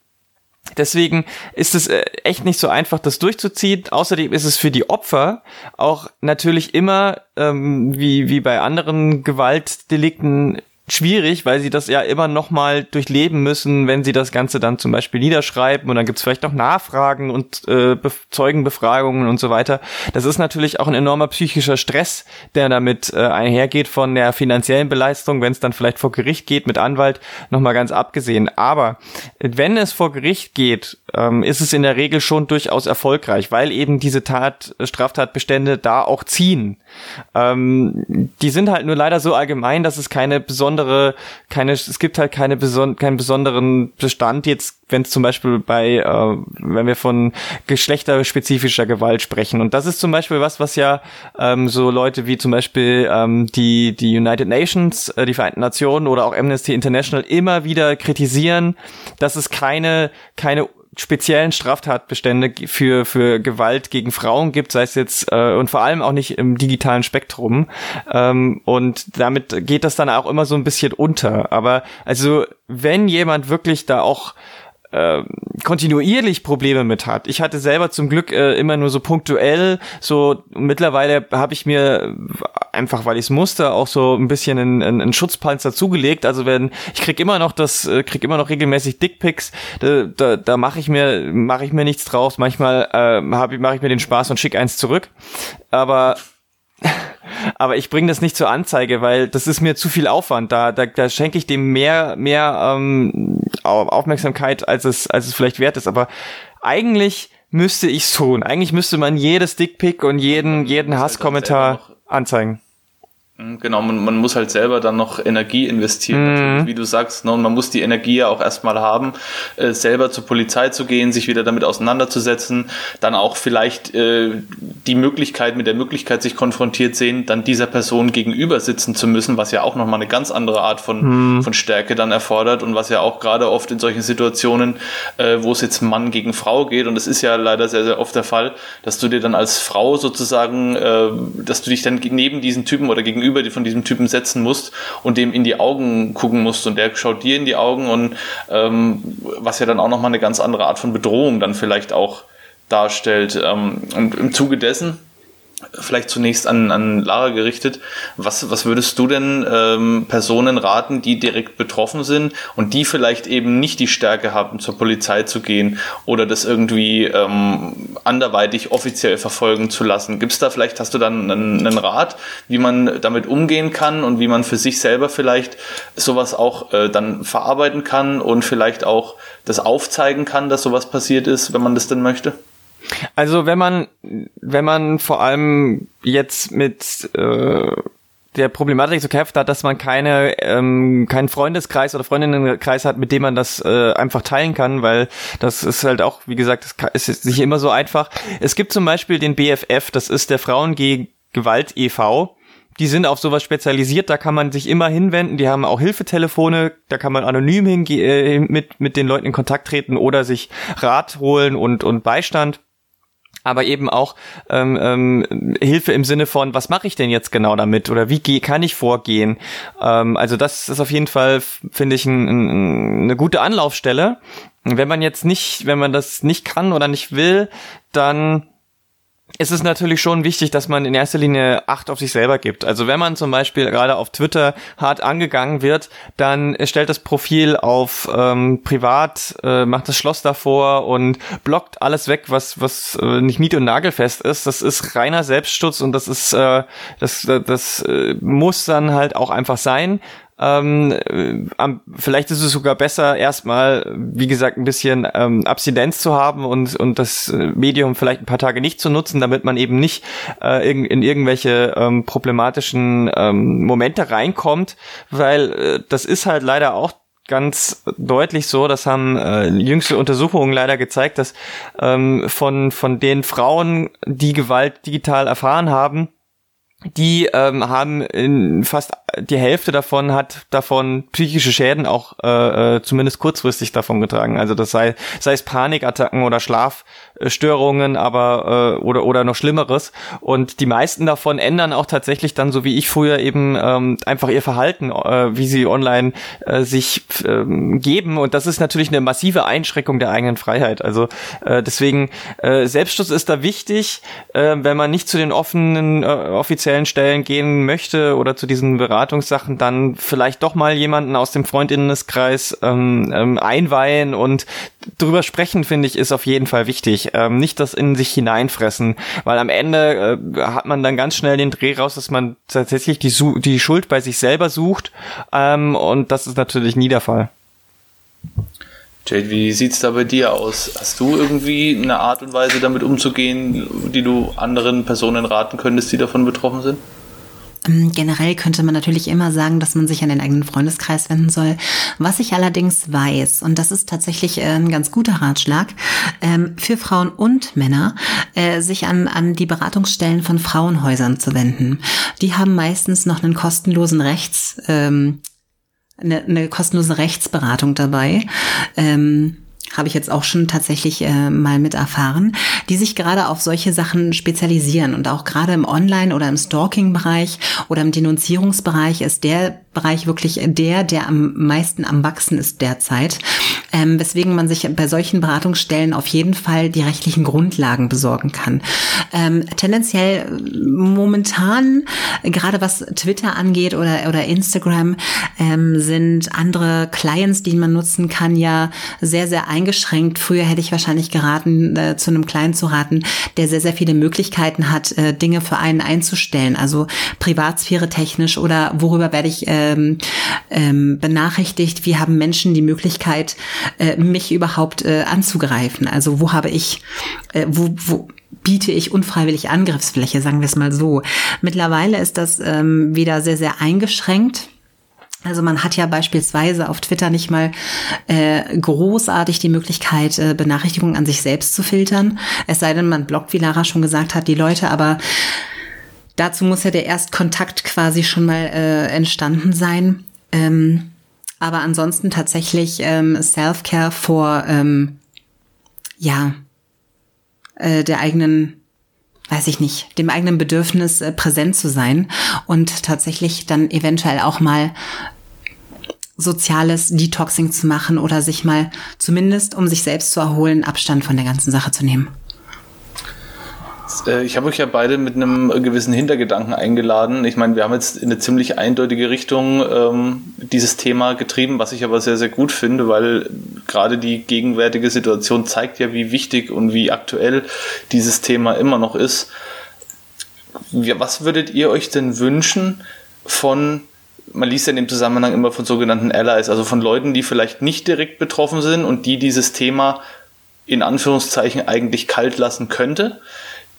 Deswegen ist es äh, echt nicht so einfach, das durchzuziehen. Außerdem ist es für die Opfer auch natürlich immer, ähm, wie, wie bei anderen Gewaltdelikten, schwierig, weil sie das ja immer noch mal durchleben müssen, wenn sie das Ganze dann zum Beispiel niederschreiben und dann gibt's vielleicht noch Nachfragen und äh, Zeugenbefragungen und so weiter. Das ist natürlich auch ein enormer psychischer Stress, der damit äh, einhergeht von der finanziellen Beleistung, wenn es dann vielleicht vor Gericht geht mit Anwalt, nochmal ganz abgesehen. Aber wenn es vor Gericht geht, ähm, ist es in der Regel schon durchaus erfolgreich, weil eben diese Tat, Straftatbestände da auch ziehen. Ähm, die sind halt nur leider so allgemein, dass es keine besondere besondere, keine, es gibt halt keine beson keinen besonderen Bestand jetzt, wenn es zum Beispiel bei, äh, wenn wir von geschlechterspezifischer Gewalt sprechen. Und das ist zum Beispiel was, was ja ähm, so Leute wie zum Beispiel ähm, die die United Nations, äh, die Vereinten Nationen oder auch Amnesty International immer wieder kritisieren, dass es keine keine speziellen Straftatbestände für für Gewalt gegen Frauen gibt, sei es jetzt äh, und vor allem auch nicht im digitalen Spektrum. Ähm, und damit geht das dann auch immer so ein bisschen unter. Aber also wenn jemand wirklich da auch äh, kontinuierlich Probleme mit hat. Ich hatte selber zum Glück äh, immer nur so punktuell, so mittlerweile habe ich mir einfach, weil ich es musste, auch so ein bisschen einen, einen Schutzpanzer zugelegt. Also wenn ich krieg immer noch das, äh, krieg immer noch regelmäßig Dickpics, da, da, da mache ich mir mache ich mir nichts draus. Manchmal äh, habe ich mache ich mir den Spaß und schick eins zurück. Aber (laughs) aber ich bringe das nicht zur Anzeige, weil das ist mir zu viel Aufwand. Da, da, da schenke ich dem mehr, mehr ähm, Aufmerksamkeit, als es, als es vielleicht wert ist. Aber eigentlich müsste ich's tun. Eigentlich müsste man jedes Dickpick und jeden, jeden Hasskommentar anzeigen. Mhm, genau, man, man muss halt selber dann noch Energie investieren, mhm. wie du sagst. Ne? Und man muss die Energie ja auch erstmal haben, äh, selber zur Polizei zu gehen, sich wieder damit auseinanderzusetzen, dann auch vielleicht äh, die Möglichkeit, mit der Möglichkeit sich konfrontiert sehen, dann dieser Person gegenüber sitzen zu müssen, was ja auch nochmal eine ganz andere Art von, mhm. von Stärke dann erfordert und was ja auch gerade oft in solchen Situationen, äh, wo es jetzt Mann gegen Frau geht, und das ist ja leider sehr, sehr oft der Fall, dass du dir dann als Frau sozusagen, äh, dass du dich dann neben diesen Typen oder gegenüber gegenüber von diesem Typen setzen musst und dem in die Augen gucken musst und der schaut dir in die Augen und ähm, was ja dann auch nochmal eine ganz andere Art von Bedrohung dann vielleicht auch darstellt. Ähm, und im Zuge dessen vielleicht zunächst an, an Lara gerichtet. Was, was würdest du denn ähm, Personen raten, die direkt betroffen sind und die vielleicht eben nicht die Stärke haben, zur Polizei zu gehen oder das irgendwie ähm, anderweitig offiziell verfolgen zu lassen? Gibt es da vielleicht, hast du dann einen, einen, Rat, wie man damit umgehen kann und wie man für sich selber vielleicht sowas auch äh, dann verarbeiten kann und vielleicht auch das aufzeigen kann, dass sowas passiert ist, wenn man das denn möchte? Also wenn man, wenn man vor allem jetzt mit äh, der Problematik zu kämpfen hat, dass man keine ähm, keinen Freundeskreis oder Freundinnenkreis hat, mit dem man das äh, einfach teilen kann, weil das ist halt auch, wie gesagt, das ist nicht immer so einfach. Es gibt zum Beispiel den BFF, das ist der Frauen gegen Gewalt e.V., die sind auf sowas spezialisiert, da kann man sich immer hinwenden, die haben auch Hilfetelefone, da kann man anonym hinge äh, mit, mit den Leuten in Kontakt treten oder sich Rat holen und, und Beistand aber eben auch ähm, ähm, Hilfe im Sinne von, was mache ich denn jetzt genau damit oder wie geh, kann ich vorgehen? Ähm, also das ist auf jeden Fall, finde ich, ein, ein, eine gute Anlaufstelle. Wenn man jetzt nicht, wenn man das nicht kann oder nicht will, dann ist es natürlich schon wichtig, dass man in erster Linie Acht auf sich selber gibt. Also wenn man zum Beispiel gerade auf Twitter hart angegangen wird, dann stellt das Profil auf ähm, privat, äh, macht das Schloss davor und blockt alles weg, was was äh, nicht nied- und nagelfest ist. Das ist reiner Selbstschutz und das ist äh, das das, das äh, muss dann halt auch einfach sein. Ähm, äh, vielleicht ist es sogar besser, erstmal, wie gesagt, ein bisschen ähm, Abstinenz zu haben und, und das äh, Medium vielleicht ein paar Tage nicht zu nutzen, damit man eben nicht äh, in, in irgendwelche ähm, problematischen ähm, Momente reinkommt, weil äh, das ist halt leider auch ganz deutlich so, das haben äh, jüngste Untersuchungen leider gezeigt, dass ähm, von, von den Frauen, die Gewalt digital erfahren haben, die ähm, haben in fast die Hälfte davon hat davon psychische Schäden auch äh, äh, zumindest kurzfristig davon getragen. Also das sei sei es Panikattacken oder Schlafstörungen, aber äh, oder oder noch Schlimmeres. Und die meisten davon ändern auch tatsächlich dann, so wie ich früher eben ähm, einfach ihr Verhalten, äh, wie sie online äh, sich äh, geben. Und das ist natürlich eine massive Einschränkung der eigenen Freiheit. Also äh, deswegen äh, Selbstschutz ist da wichtig, äh, wenn man nicht zu den offenen äh, offiziellen Stellen gehen möchte oder zu diesen Beratungen Beratungssachen dann vielleicht doch mal jemanden aus dem Freundinnenkreis ähm, ähm, einweihen und drüber sprechen, finde ich, ist auf jeden Fall wichtig. Ähm, nicht das in sich hineinfressen, weil am Ende äh, hat man dann ganz schnell den Dreh raus, dass man tatsächlich die, die Schuld bei sich selber sucht ähm, und das ist natürlich nie der Fall. Jade, wie sieht's da bei dir aus? Hast du irgendwie eine Art und Weise damit umzugehen, die du anderen Personen raten könntest, die davon betroffen sind? Ähm, generell könnte man natürlich immer sagen, dass man sich an den eigenen Freundeskreis wenden soll. Was ich allerdings weiß, und das ist tatsächlich äh, ein ganz guter Ratschlag, ähm, für Frauen und Männer, äh, sich an, an die Beratungsstellen von Frauenhäusern zu wenden. Die haben meistens noch einen kostenlosen Rechts, ähm, eine, eine kostenlose Rechtsberatung dabei. Habe ich jetzt auch schon tatsächlich äh, mal mit erfahren, die sich gerade auf solche Sachen spezialisieren. Und auch gerade im Online- oder im Stalking-Bereich oder im Denunzierungsbereich ist der Bereich wirklich der, der am meisten am wachsen ist derzeit, ähm, weswegen man sich bei solchen Beratungsstellen auf jeden Fall die rechtlichen Grundlagen besorgen kann. Ähm, tendenziell momentan, gerade was Twitter angeht oder, oder Instagram, ähm, sind andere Clients, die man nutzen kann, ja sehr, sehr eingeschränkt. Früher hätte ich wahrscheinlich geraten, äh, zu einem Client zu raten, der sehr, sehr viele Möglichkeiten hat, äh, Dinge für einen einzustellen. Also Privatsphäre technisch oder worüber werde ich äh, ähm, ähm, benachrichtigt, wie haben Menschen die Möglichkeit, äh, mich überhaupt äh, anzugreifen. Also wo habe ich, äh, wo, wo biete ich unfreiwillig Angriffsfläche, sagen wir es mal so. Mittlerweile ist das ähm, wieder sehr, sehr eingeschränkt. Also man hat ja beispielsweise auf Twitter nicht mal äh, großartig die Möglichkeit, äh, Benachrichtigungen an sich selbst zu filtern. Es sei denn, man blockt, wie Lara schon gesagt hat, die Leute, aber Dazu muss ja der Erstkontakt quasi schon mal äh, entstanden sein. Ähm, aber ansonsten tatsächlich ähm, Self-Care vor ähm, ja äh, der eigenen, weiß ich nicht, dem eigenen Bedürfnis äh, präsent zu sein und tatsächlich dann eventuell auch mal soziales Detoxing zu machen oder sich mal zumindest, um sich selbst zu erholen, Abstand von der ganzen Sache zu nehmen. Äh, ich habe euch ja beide mit einem gewissen Hintergedanken eingeladen. Ich meine, wir haben jetzt in eine ziemlich eindeutige Richtung ähm, dieses Thema getrieben, was ich aber sehr, sehr gut finde, weil gerade die gegenwärtige Situation zeigt ja, wie wichtig und wie aktuell dieses Thema immer noch ist. Was würdet ihr euch denn wünschen von man liest ja in dem Zusammenhang immer von sogenannten Allies, also von Leuten, die vielleicht nicht direkt betroffen sind und die dieses Thema in Anführungszeichen eigentlich kalt lassen könnte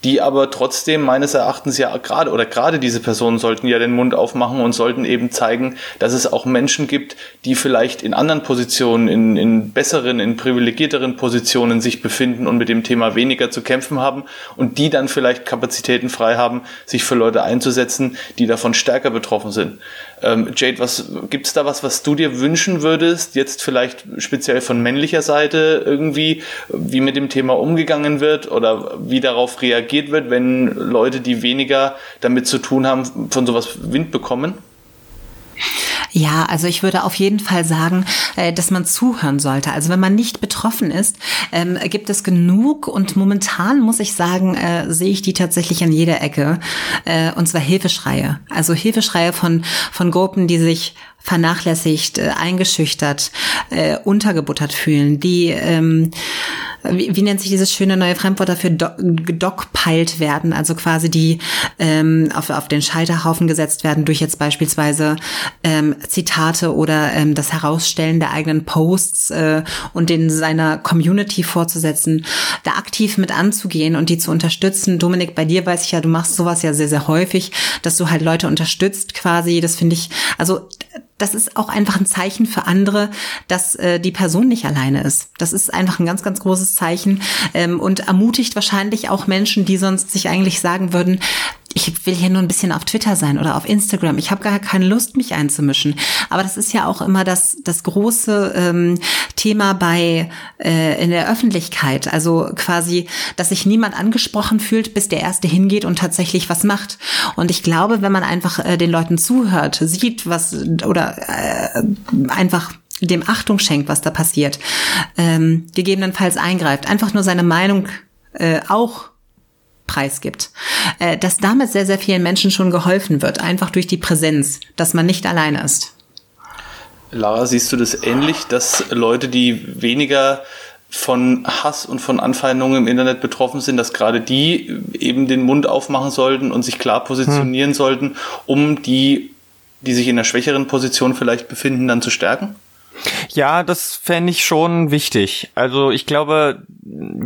die aber trotzdem meines Erachtens ja gerade oder gerade diese Personen sollten ja den Mund aufmachen und sollten eben zeigen, dass es auch Menschen gibt, die vielleicht in anderen Positionen, in, in besseren, in privilegierteren Positionen sich befinden und mit dem Thema weniger zu kämpfen haben und die dann vielleicht Kapazitäten frei haben, sich für Leute einzusetzen, die davon stärker betroffen sind. Ähm, Jade, was gibt's da was, was du dir wünschen würdest, jetzt vielleicht speziell von männlicher Seite irgendwie, wie mit dem Thema umgegangen wird oder wie darauf reagiert wird, wenn Leute, die weniger damit zu tun haben, von sowas Wind bekommen? Ja, also ich würde auf jeden Fall sagen, äh, dass man zuhören sollte. Also wenn man nicht betroffen ist, ähm, gibt es genug und momentan muss ich sagen, äh, sehe ich die tatsächlich an jeder Ecke. Äh, und zwar Hilfeschreie. Also Hilfeschreie von, von Gruppen, die sich vernachlässigt, eingeschüchtert, untergebuttert fühlen, die ähm, wie, wie nennt sich dieses schöne neue Fremdwort dafür, gedockpeilt werden, also quasi die ähm, auf, auf den Scheiterhaufen gesetzt werden durch jetzt beispielsweise ähm, Zitate oder ähm, das Herausstellen der eigenen Posts äh, und den seiner Community vorzusetzen, da aktiv mit anzugehen und die zu unterstützen. Dominik, bei dir weiß ich ja, du machst sowas ja sehr, sehr häufig, dass du halt Leute unterstützt quasi. Das finde ich, also das ist auch einfach ein Zeichen für andere, dass äh, die Person nicht alleine ist. Das ist einfach ein ganz, ganz großes Zeichen ähm, und ermutigt wahrscheinlich auch Menschen, die sonst sich eigentlich sagen würden, ich will hier nur ein bisschen auf Twitter sein oder auf Instagram. Ich habe gar keine Lust, mich einzumischen. Aber das ist ja auch immer das, das große ähm, Thema bei äh, in der Öffentlichkeit. Also quasi, dass sich niemand angesprochen fühlt, bis der Erste hingeht und tatsächlich was macht. Und ich glaube, wenn man einfach äh, den Leuten zuhört, sieht, was oder äh, einfach dem Achtung schenkt, was da passiert, ähm, gegebenenfalls eingreift, einfach nur seine Meinung äh, auch preisgibt, äh, dass damit sehr, sehr vielen Menschen schon geholfen wird, einfach durch die Präsenz, dass man nicht alleine ist. Lara, siehst du das ähnlich, dass Leute, die weniger von Hass und von Anfeindungen im Internet betroffen sind, dass gerade die eben den Mund aufmachen sollten und sich klar positionieren hm. sollten, um die, die sich in einer schwächeren Position vielleicht befinden, dann zu stärken? Ja, das fände ich schon wichtig. Also ich glaube,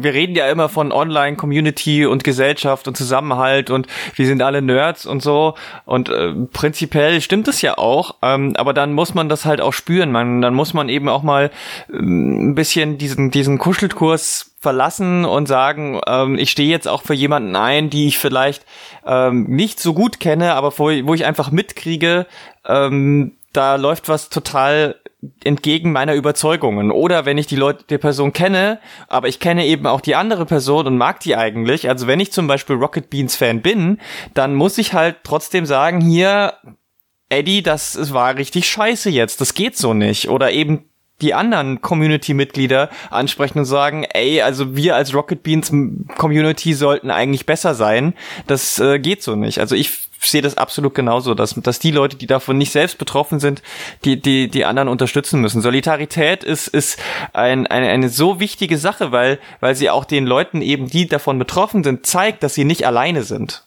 wir reden ja immer von Online-Community und Gesellschaft und Zusammenhalt und wir sind alle Nerds und so. Und äh, prinzipiell stimmt es ja auch, ähm, aber dann muss man das halt auch spüren. Man, dann muss man eben auch mal ähm, ein bisschen diesen, diesen Kuschelkurs verlassen und sagen, ähm, ich stehe jetzt auch für jemanden ein, die ich vielleicht ähm, nicht so gut kenne, aber wo, wo ich einfach mitkriege, ähm, da läuft was total entgegen meiner Überzeugungen. Oder wenn ich die Leute, die Person kenne, aber ich kenne eben auch die andere Person und mag die eigentlich. Also wenn ich zum Beispiel Rocket Beans Fan bin, dann muss ich halt trotzdem sagen, hier, Eddie, das war richtig scheiße jetzt. Das geht so nicht. Oder eben die anderen Community-Mitglieder ansprechen und sagen, ey, also wir als Rocket Beans Community sollten eigentlich besser sein. Das äh, geht so nicht. Also ich sehe das absolut genauso, dass, dass die Leute, die davon nicht selbst betroffen sind, die, die, die anderen unterstützen müssen. Solidarität ist, ist ein, eine, eine so wichtige Sache, weil, weil sie auch den Leuten eben, die davon betroffen sind, zeigt, dass sie nicht alleine sind.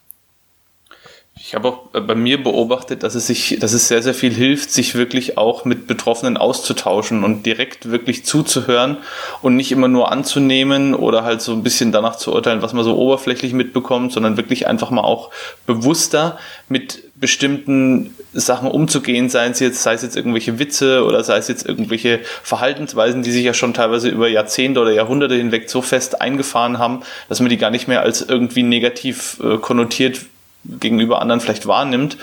Ich habe auch bei mir beobachtet, dass es sich, dass es sehr, sehr viel hilft, sich wirklich auch mit Betroffenen auszutauschen und direkt wirklich zuzuhören und nicht immer nur anzunehmen oder halt so ein bisschen danach zu urteilen, was man so oberflächlich mitbekommt, sondern wirklich einfach mal auch bewusster mit bestimmten Sachen umzugehen, sei es jetzt, sei es jetzt irgendwelche Witze oder sei es jetzt irgendwelche Verhaltensweisen, die sich ja schon teilweise über Jahrzehnte oder Jahrhunderte hinweg so fest eingefahren haben, dass man die gar nicht mehr als irgendwie negativ äh, konnotiert gegenüber anderen vielleicht wahrnimmt.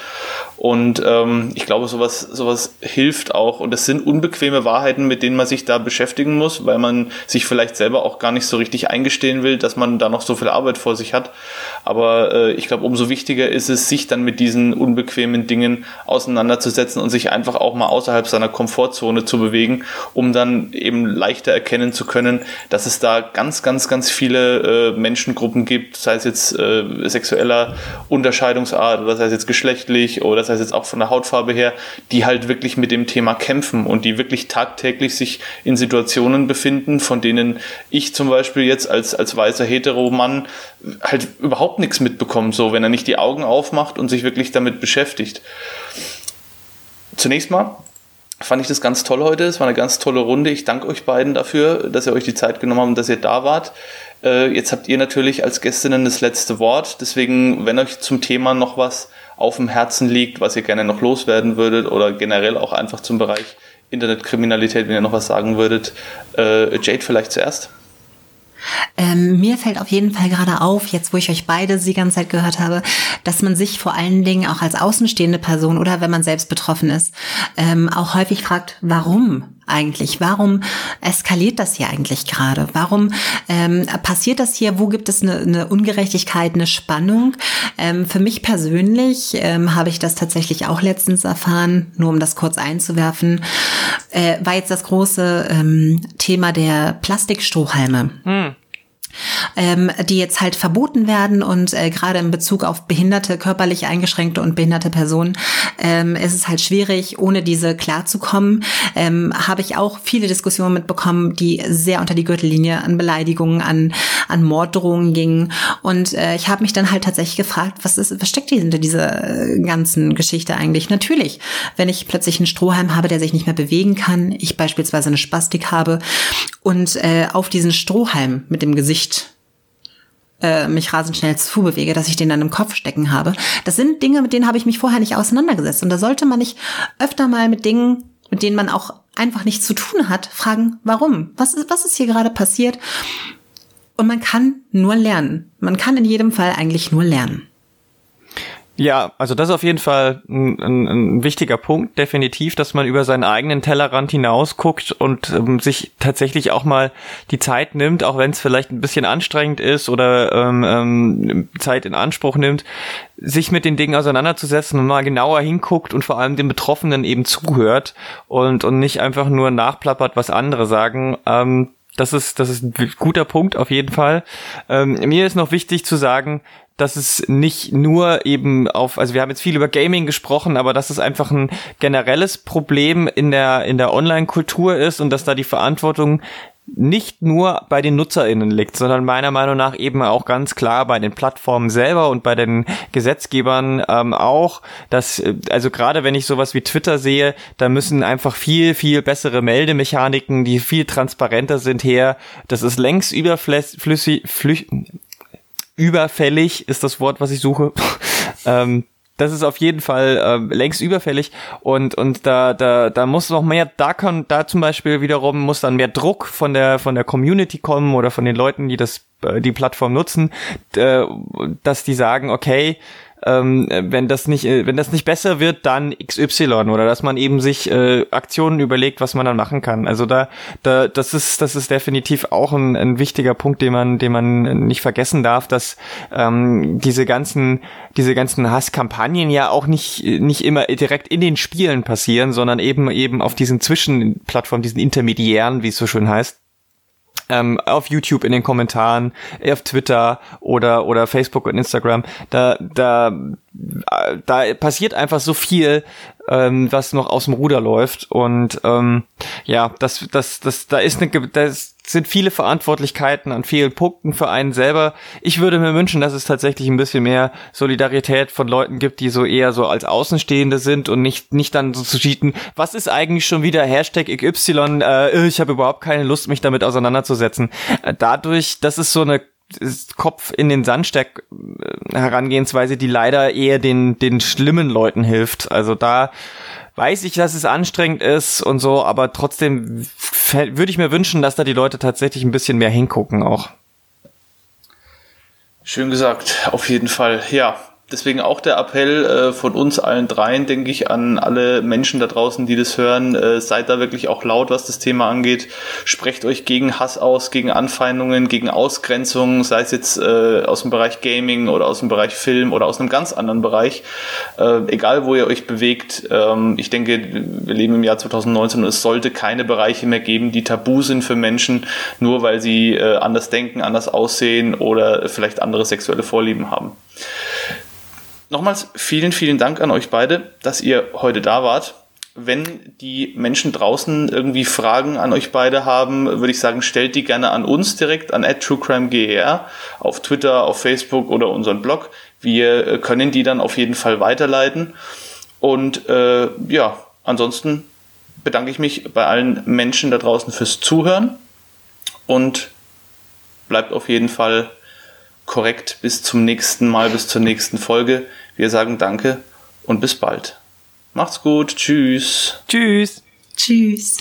Und ähm, ich glaube, sowas, sowas hilft auch. Und es sind unbequeme Wahrheiten, mit denen man sich da beschäftigen muss, weil man sich vielleicht selber auch gar nicht so richtig eingestehen will, dass man da noch so viel Arbeit vor sich hat. Aber äh, ich glaube, umso wichtiger ist es, sich dann mit diesen unbequemen Dingen auseinanderzusetzen und sich einfach auch mal außerhalb seiner Komfortzone zu bewegen, um dann eben leichter erkennen zu können, dass es da ganz, ganz, ganz viele äh, Menschengruppen gibt, sei es jetzt äh, sexueller Unterscheidungsart oder sei es jetzt geschlechtlich oder das heißt jetzt auch von der Hautfarbe her, die halt wirklich mit dem Thema kämpfen und die wirklich tagtäglich sich in Situationen befinden, von denen ich zum Beispiel jetzt als, als weißer Hetero-Mann halt überhaupt nichts mitbekomme, so wenn er nicht die Augen aufmacht und sich wirklich damit beschäftigt. Zunächst mal fand ich das ganz toll heute. Es war eine ganz tolle Runde. Ich danke euch beiden dafür, dass ihr euch die Zeit genommen habt und dass ihr da wart. Äh, jetzt habt ihr natürlich als Gästinnen das letzte Wort. Deswegen, wenn euch zum Thema noch was auf dem Herzen liegt, was ihr gerne noch loswerden würdet oder generell auch einfach zum Bereich Internetkriminalität, wenn ihr noch was sagen würdet. Äh, Jade vielleicht zuerst. Ähm, mir fällt auf jeden Fall gerade auf, jetzt wo ich euch beide die ganze Zeit gehört habe, dass man sich vor allen Dingen auch als außenstehende Person oder wenn man selbst betroffen ist, ähm, auch häufig fragt, warum eigentlich? Warum eskaliert das hier eigentlich gerade? Warum ähm, passiert das hier? Wo gibt es eine, eine Ungerechtigkeit, eine Spannung? Ähm, für mich persönlich ähm, habe ich das tatsächlich auch letztens erfahren, nur um das kurz einzuwerfen, äh, war jetzt das große ähm, Thema der Plastikstrohhalme. Hm ähm, die jetzt halt verboten werden und äh, gerade in Bezug auf behinderte, körperlich eingeschränkte und behinderte Personen ähm, ist es halt schwierig, ohne diese klarzukommen. Ähm, Habe ich auch viele Diskussionen mitbekommen, die sehr unter die Gürtellinie an Beleidigungen, an, an Morddrohungen gingen. Und äh, ich habe mich dann halt tatsächlich gefragt, was ist, was steckt hinter dieser äh, ganzen Geschichte eigentlich? Natürlich, wenn ich plötzlich einen Strohhalm habe, der sich nicht mehr bewegen kann, ich beispielsweise eine Spastik habe und äh, auf diesen Strohhalm mit dem Gesicht äh, mich rasend schnell zubewege, dass ich den dann im Kopf stecken habe. Das sind Dinge, mit denen habe ich mich vorher nicht auseinandergesetzt. Und da sollte man nicht öfter mal mit Dingen, mit denen man auch einfach nichts zu tun hat, fragen, warum? Was ist, was ist hier gerade passiert? Und man kann nur lernen. Man kann in jedem Fall eigentlich nur lernen. Ja, also das ist auf jeden Fall ein, ein, ein, wichtiger Punkt, definitiv, dass man über seinen eigenen Tellerrand hinaus guckt und ähm, sich tatsächlich auch mal die Zeit nimmt, auch wenn es vielleicht ein bisschen anstrengend ist oder ähm, ähm, Zeit in Anspruch nimmt, sich mit den Dingen auseinanderzusetzen und mal genauer hinguckt und vor allem den Betroffenen eben zuhört und, und nicht einfach nur nachplappert, was andere sagen. Ähm, das ist, das ist ein guter Punkt auf jeden Fall. Ähm, mir ist noch wichtig zu sagen, dass es nicht nur eben auf, also wir haben jetzt viel über Gaming gesprochen, aber dass es einfach ein generelles Problem in der, in der Online-Kultur ist und dass da die Verantwortung nicht nur bei den NutzerInnen liegt, sondern meiner Meinung nach eben auch ganz klar bei den Plattformen selber und bei den Gesetzgebern ähm, auch, dass, äh, also gerade wenn ich sowas wie Twitter sehe, da müssen einfach viel, viel bessere Meldemechaniken, die viel transparenter sind her. Das ist längst überflüssig, flüch, überfällig ist das Wort, was ich suche. (laughs) ähm, das ist auf jeden Fall äh, längst überfällig und und da da da muss noch mehr da kann da zum Beispiel wiederum muss dann mehr Druck von der von der Community kommen oder von den Leuten die das äh, die Plattform nutzen äh, dass die sagen okay ähm, wenn das nicht, äh, wenn das nicht besser wird, dann XY oder dass man eben sich äh, Aktionen überlegt, was man dann machen kann. Also da, da, das ist, das ist definitiv auch ein, ein wichtiger Punkt, den man, den man nicht vergessen darf, dass ähm, diese ganzen, diese ganzen Hasskampagnen ja auch nicht, nicht immer direkt in den Spielen passieren, sondern eben eben auf diesen Zwischenplattformen, diesen Intermediären, wie es so schön heißt ähm, auf YouTube in den Kommentaren, auf Twitter oder oder Facebook und Instagram. Da da da passiert einfach so viel, ähm, was noch aus dem Ruder läuft und ähm, ja, das das das da ist eine das sind viele Verantwortlichkeiten an vielen Punkten für einen selber. Ich würde mir wünschen, dass es tatsächlich ein bisschen mehr Solidarität von Leuten gibt, die so eher so als Außenstehende sind und nicht, nicht dann so zu cheaten, was ist eigentlich schon wieder Hashtag XY, äh, ich habe überhaupt keine Lust, mich damit auseinanderzusetzen. Äh, dadurch, das ist so eine Kopf in den Sand steck äh, Herangehensweise, die leider eher den, den schlimmen Leuten hilft. Also da weiß ich, dass es anstrengend ist und so, aber trotzdem würde ich mir wünschen, dass da die Leute tatsächlich ein bisschen mehr hingucken auch. Schön gesagt, auf jeden Fall. Ja, deswegen auch der Appell äh, von uns allen dreien, denke ich, an alle Menschen da draußen, die das hören. Äh, seid da wirklich auch laut, was das Thema angeht. Sprecht euch gegen Hass aus, gegen Anfeindungen, gegen Ausgrenzungen, sei es jetzt äh, aus dem Bereich Gaming oder aus dem Bereich Film oder aus einem ganz anderen Bereich. Äh, egal, wo ihr euch bewegt. Ähm, ich denke, wir leben im Jahr 2019 und es sollte keine Bereiche mehr geben, die tabu sind für Menschen, nur weil sie äh, anders denken, anders aussehen oder vielleicht andere sexuelle Vorlieben haben. Nochmals vielen, vielen Dank an euch beide, dass ihr heute da wart. Wenn die Menschen draußen irgendwie Fragen an euch beide haben, würde ich sagen, stellt die gerne an uns direkt, an truecrimeger auf Twitter, auf Facebook oder unseren Blog. Wir äh, können die dann auf jeden Fall weiterleiten. Und äh, ja, ansonsten bedanke ich mich bei allen Menschen da draußen fürs Zuhören und bleibt auf jeden Fall korrekt bis zum nächsten Mal, bis zur nächsten Folge. Wir sagen Danke und bis bald. Macht's gut. Tschüss. Tschüss. Tschüss.